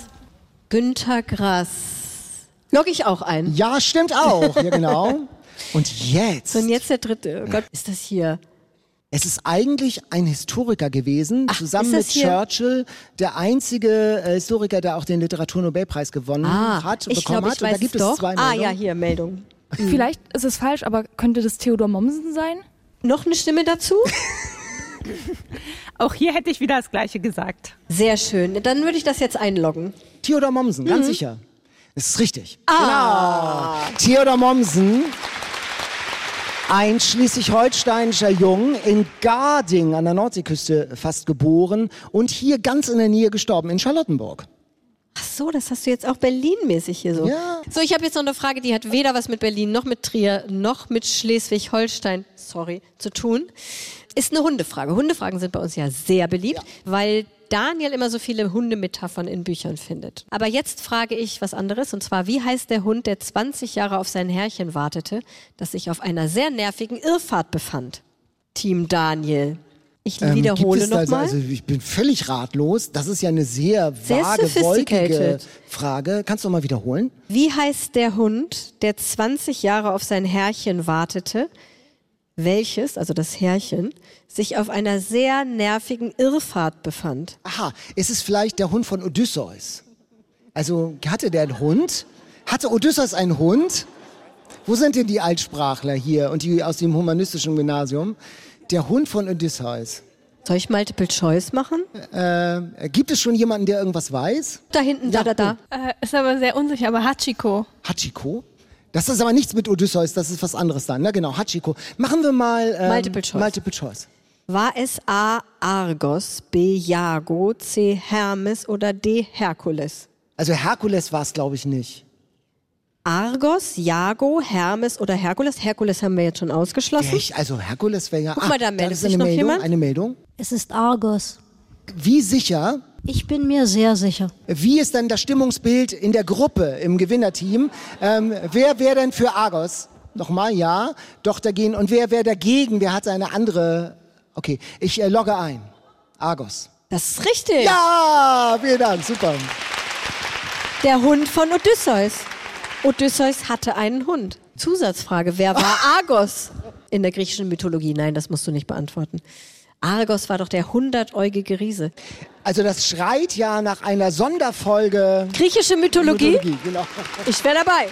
Günter Grass. Logge ich auch ein. Ja, stimmt auch. Ja, genau. Und jetzt, So, und jetzt der dritte. Oh Gott, ist das hier? Es ist eigentlich ein Historiker gewesen, Ach, zusammen mit? Churchill, der einzige äh, Historiker, der auch den Literaturnobelpreis gewonnen hat, ich bekommen glaube, hat. ich Und da weiß gibt es doch. zwei ah, Meldungen. ja, hier, Meldung. Vielleicht ist es falsch, aber könnte das Theodor Mommsen sein? Noch eine Stimme dazu? Auch hier hätte ich wieder das Gleiche gesagt. Sehr schön. Dann würde ich das jetzt einloggen. Theodor Mommsen, Mhm. ganz sicher. Das ist richtig. Ah. Genau. Theodor Mommsen, ein schleswig-holsteinischer Jung in Garding an der Nordseeküste fast geboren und hier ganz in der Nähe gestorben, in Charlottenburg. Ach so, das hast du jetzt auch Berlin-mäßig hier so. Ja. So, ich habe jetzt noch eine Frage, die hat weder was mit Berlin noch mit Trier noch mit Schleswig-Holstein, sorry, zu tun. Ist eine Hundefrage. Hundefragen sind bei uns ja sehr beliebt, weil Daniel immer so viele Hundemetaphern in Büchern findet. Aber jetzt frage ich was anderes und zwar, wie heißt der Hund, der 20 Jahre auf sein Herrchen wartete, das sich auf einer sehr nervigen Irrfahrt befand? Team Daniel. Ich Ähm, wiederhole es da, also, nochmal. also ich bin völlig ratlos. Das ist ja eine sehr, Sehr vage, wolkige. Frage. Kannst du mal wiederholen? Wie heißt der Hund, der 20 Jahre auf sein Herrchen wartete, welches, also das Herrchen, sich auf einer sehr nervigen Irrfahrt befand? Aha, ist es vielleicht der Hund von Odysseus? Also hatte der einen Hund? Hatte Odysseus einen Hund? Wo sind denn die Altsprachler hier und die aus dem humanistischen Gymnasium? Der Hund von Odysseus. Soll ich Multiple Choice machen? Äh, gibt es schon jemanden, der irgendwas weiß? Da hinten, da, da, da. Äh, ist aber sehr unsicher, aber Hachiko. Hachiko? Das ist aber nichts mit Odysseus, das ist was anderes dann. Ne? Genau, Hachiko. Machen wir mal ähm, Multiple Choice. Multiple Choice. War es A. Argos, B. Jago, C. Hermes oder D. Herkules? Also Herkules war es, glaube ich, nicht. Argos, Jago, Hermes oder Herkules? Herkules haben wir jetzt schon ausgeschlossen. Ich, also Herkules wäre ja. Guck mal, da meldet ist sich eine noch Meldung, jemand. Eine Meldung. Es ist Argos. Wie sicher? Ich bin mir sehr sicher. Wie ist denn das Stimmungsbild in der Gruppe, im Gewinnerteam? Ähm, wer wäre denn für Argos? Nochmal, ja. Doch dagegen. Und wer wäre dagegen? Wer hat eine andere? Okay, ich äh, logge ein. Argos. Das ist richtig. Ja, vielen Dank, super. Der Hund von Odysseus. Odysseus hatte einen Hund. Zusatzfrage, wer war Argos in der griechischen Mythologie? Nein, das musst du nicht beantworten. Argos war doch der hundertäugige Riese. Also das schreit ja nach einer Sonderfolge. Griechische Mythologie? Mythologie, genau. Ich wäre dabei.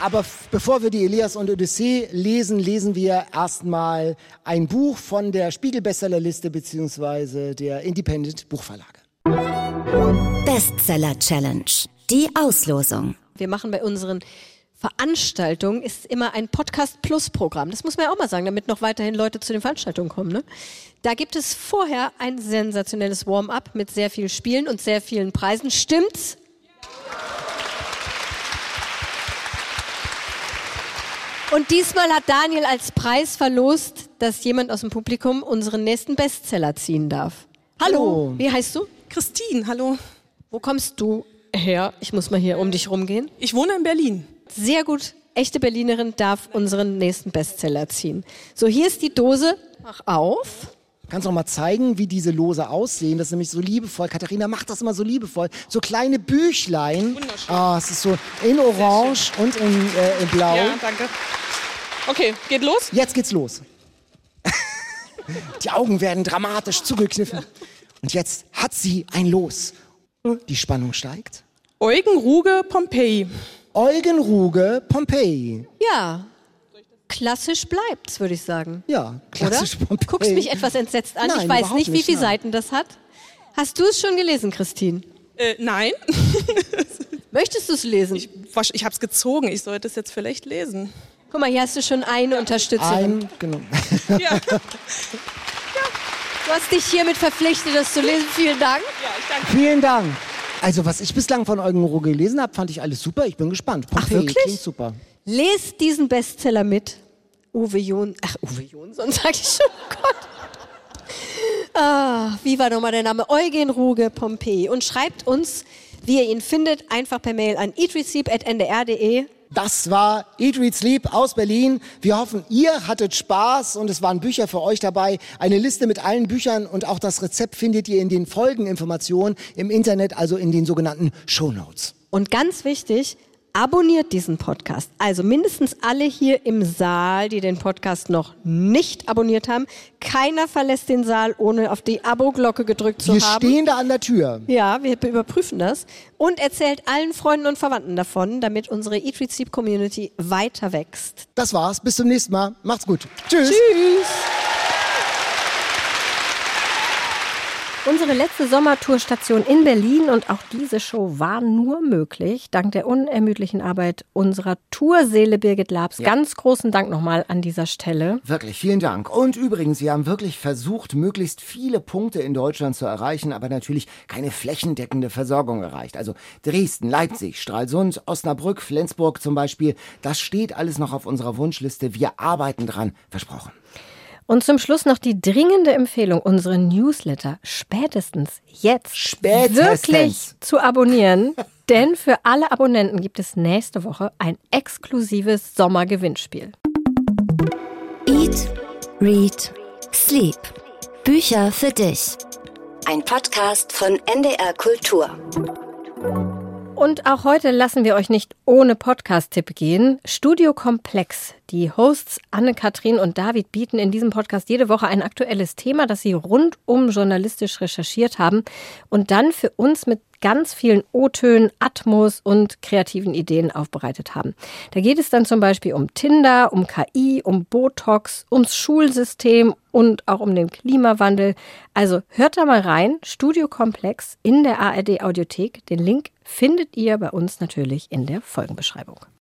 Aber bevor wir die Elias und Odyssee lesen, lesen wir erstmal ein Buch von der Spiegel-Bestsellerliste beziehungsweise der Independent Buchverlage. Bestseller Challenge. Die Auslosung. Wir machen bei unseren Veranstaltungen ist immer ein Podcast Plus Programm. Das muss man ja auch mal sagen, damit noch weiterhin Leute zu den Veranstaltungen kommen. Ne? Da gibt es vorher ein sensationelles Warm-up mit sehr viel Spielen und sehr vielen Preisen. Stimmt's? Und diesmal hat Daniel als Preis verlost, dass jemand aus dem Publikum unseren nächsten Bestseller ziehen darf. Hallo, Hallo. wie heißt du? Christine, hallo. Wo kommst du her? Ich muss mal hier um dich rumgehen. Ich wohne in Berlin. Sehr gut. Echte Berlinerin darf unseren nächsten Bestseller ziehen. So, hier ist die Dose. Mach auf. Kannst du noch mal zeigen, wie diese Lose aussehen? Das ist nämlich so liebevoll. Katharina macht das immer so liebevoll. So kleine Büchlein. Wunderschön. Ah, es ist so in Orange und in, äh, in Blau. Ja, danke. Okay, geht los? Jetzt geht's los. Die Augen werden dramatisch zugekniffen. Und jetzt hat sie ein Los. Die Spannung steigt. Eugen Ruge, Pompeji. Eugen Ruge, Pompeji. Ja. Klassisch bleibt's, würde ich sagen. Ja, klassisch Oder? Pompeji. Guckst mich etwas entsetzt an. Nein, ich weiß nicht, wie viele nein. Seiten das hat. Hast du es schon gelesen, Christine? Äh, nein. Möchtest du es lesen? Ich, ich habe es gezogen. Ich sollte es jetzt vielleicht lesen. Guck mal, hier hast du schon eine Unterstützerin. Ein, genau. Ja, Du hast dich hiermit verpflichtet, das zu lesen. Vielen Dank. ja ich danke. Vielen Dank. Also, was ich bislang von Eugen Ruge gelesen habe, fand ich alles super. Ich bin gespannt. Pompeji wirklich? klingt super. Lest diesen Bestseller mit. Uwe Jon, ach, Uwe Jonsson, sag ich schon. Oh Gott. Ah, wie war nochmal der Name? Eugen Ruge Pompeji. Und schreibt uns, wie ihr ihn findet, einfach per Mail an eatreceipt.ndr.de. Das war Eat, Read, Sleep aus Berlin. Wir hoffen, ihr hattet Spaß und es waren Bücher für euch dabei. Eine Liste mit allen Büchern und auch das Rezept findet ihr in den Folgeninformationen im Internet, also in den sogenannten Shownotes. Und ganz wichtig, abonniert diesen Podcast. Also mindestens alle hier im Saal, die den Podcast noch nicht abonniert haben. Keiner verlässt den Saal, ohne auf die Abo-Glocke gedrückt zu Wir haben. stehen da an der Tür. Ja, wir überprüfen das und erzählt allen Freunden und Verwandten davon, damit unsere Eat Sleep Community weiter wächst. Das war's. Bis zum nächsten Mal. Macht's gut. Tschüss. Tschüss! Unsere letzte Sommertourstation in Berlin und auch diese Show war nur möglich dank der unermüdlichen Arbeit unserer Tourseele Birgit Labs. Ganz großen Dank nochmal an dieser Stelle. Wirklich, vielen Dank. Und übrigens, Sie haben wirklich versucht, möglichst viele Punkte in Deutschland zu erreichen, aber natürlich keine flächendeckende Versorgung erreicht. Also Dresden, Leipzig, Stralsund, Osnabrück, Flensburg zum Beispiel, das steht alles noch auf unserer Wunschliste. Wir arbeiten dran, versprochen. Und zum Schluss noch die dringende Empfehlung, unsere Newsletter spätestens jetzt Spätestens. wirklich zu abonnieren. Denn für alle Abonnenten gibt es nächste Woche ein exklusives Sommergewinnspiel. Eat, Read, Sleep. Bücher für dich. Ein Podcast von NDR Kultur. Und auch heute lassen wir euch nicht ohne Podcast-Tipp gehen. Studio Komplex. Die Hosts Anne-Kathrin und David bieten in diesem Podcast jede Woche ein aktuelles Thema, das sie rundum journalistisch recherchiert haben und dann für uns mit ganz vielen O-Tönen, Atmos und kreativen Ideen aufbereitet haben. Da geht es dann zum Beispiel um Tinder, um KI, um Botox, ums Schulsystem und auch um den Klimawandel. Also hört da mal rein. Studio Komplex in der ARD Audiothek. Den Link findet ihr bei uns natürlich in der Folgenbeschreibung.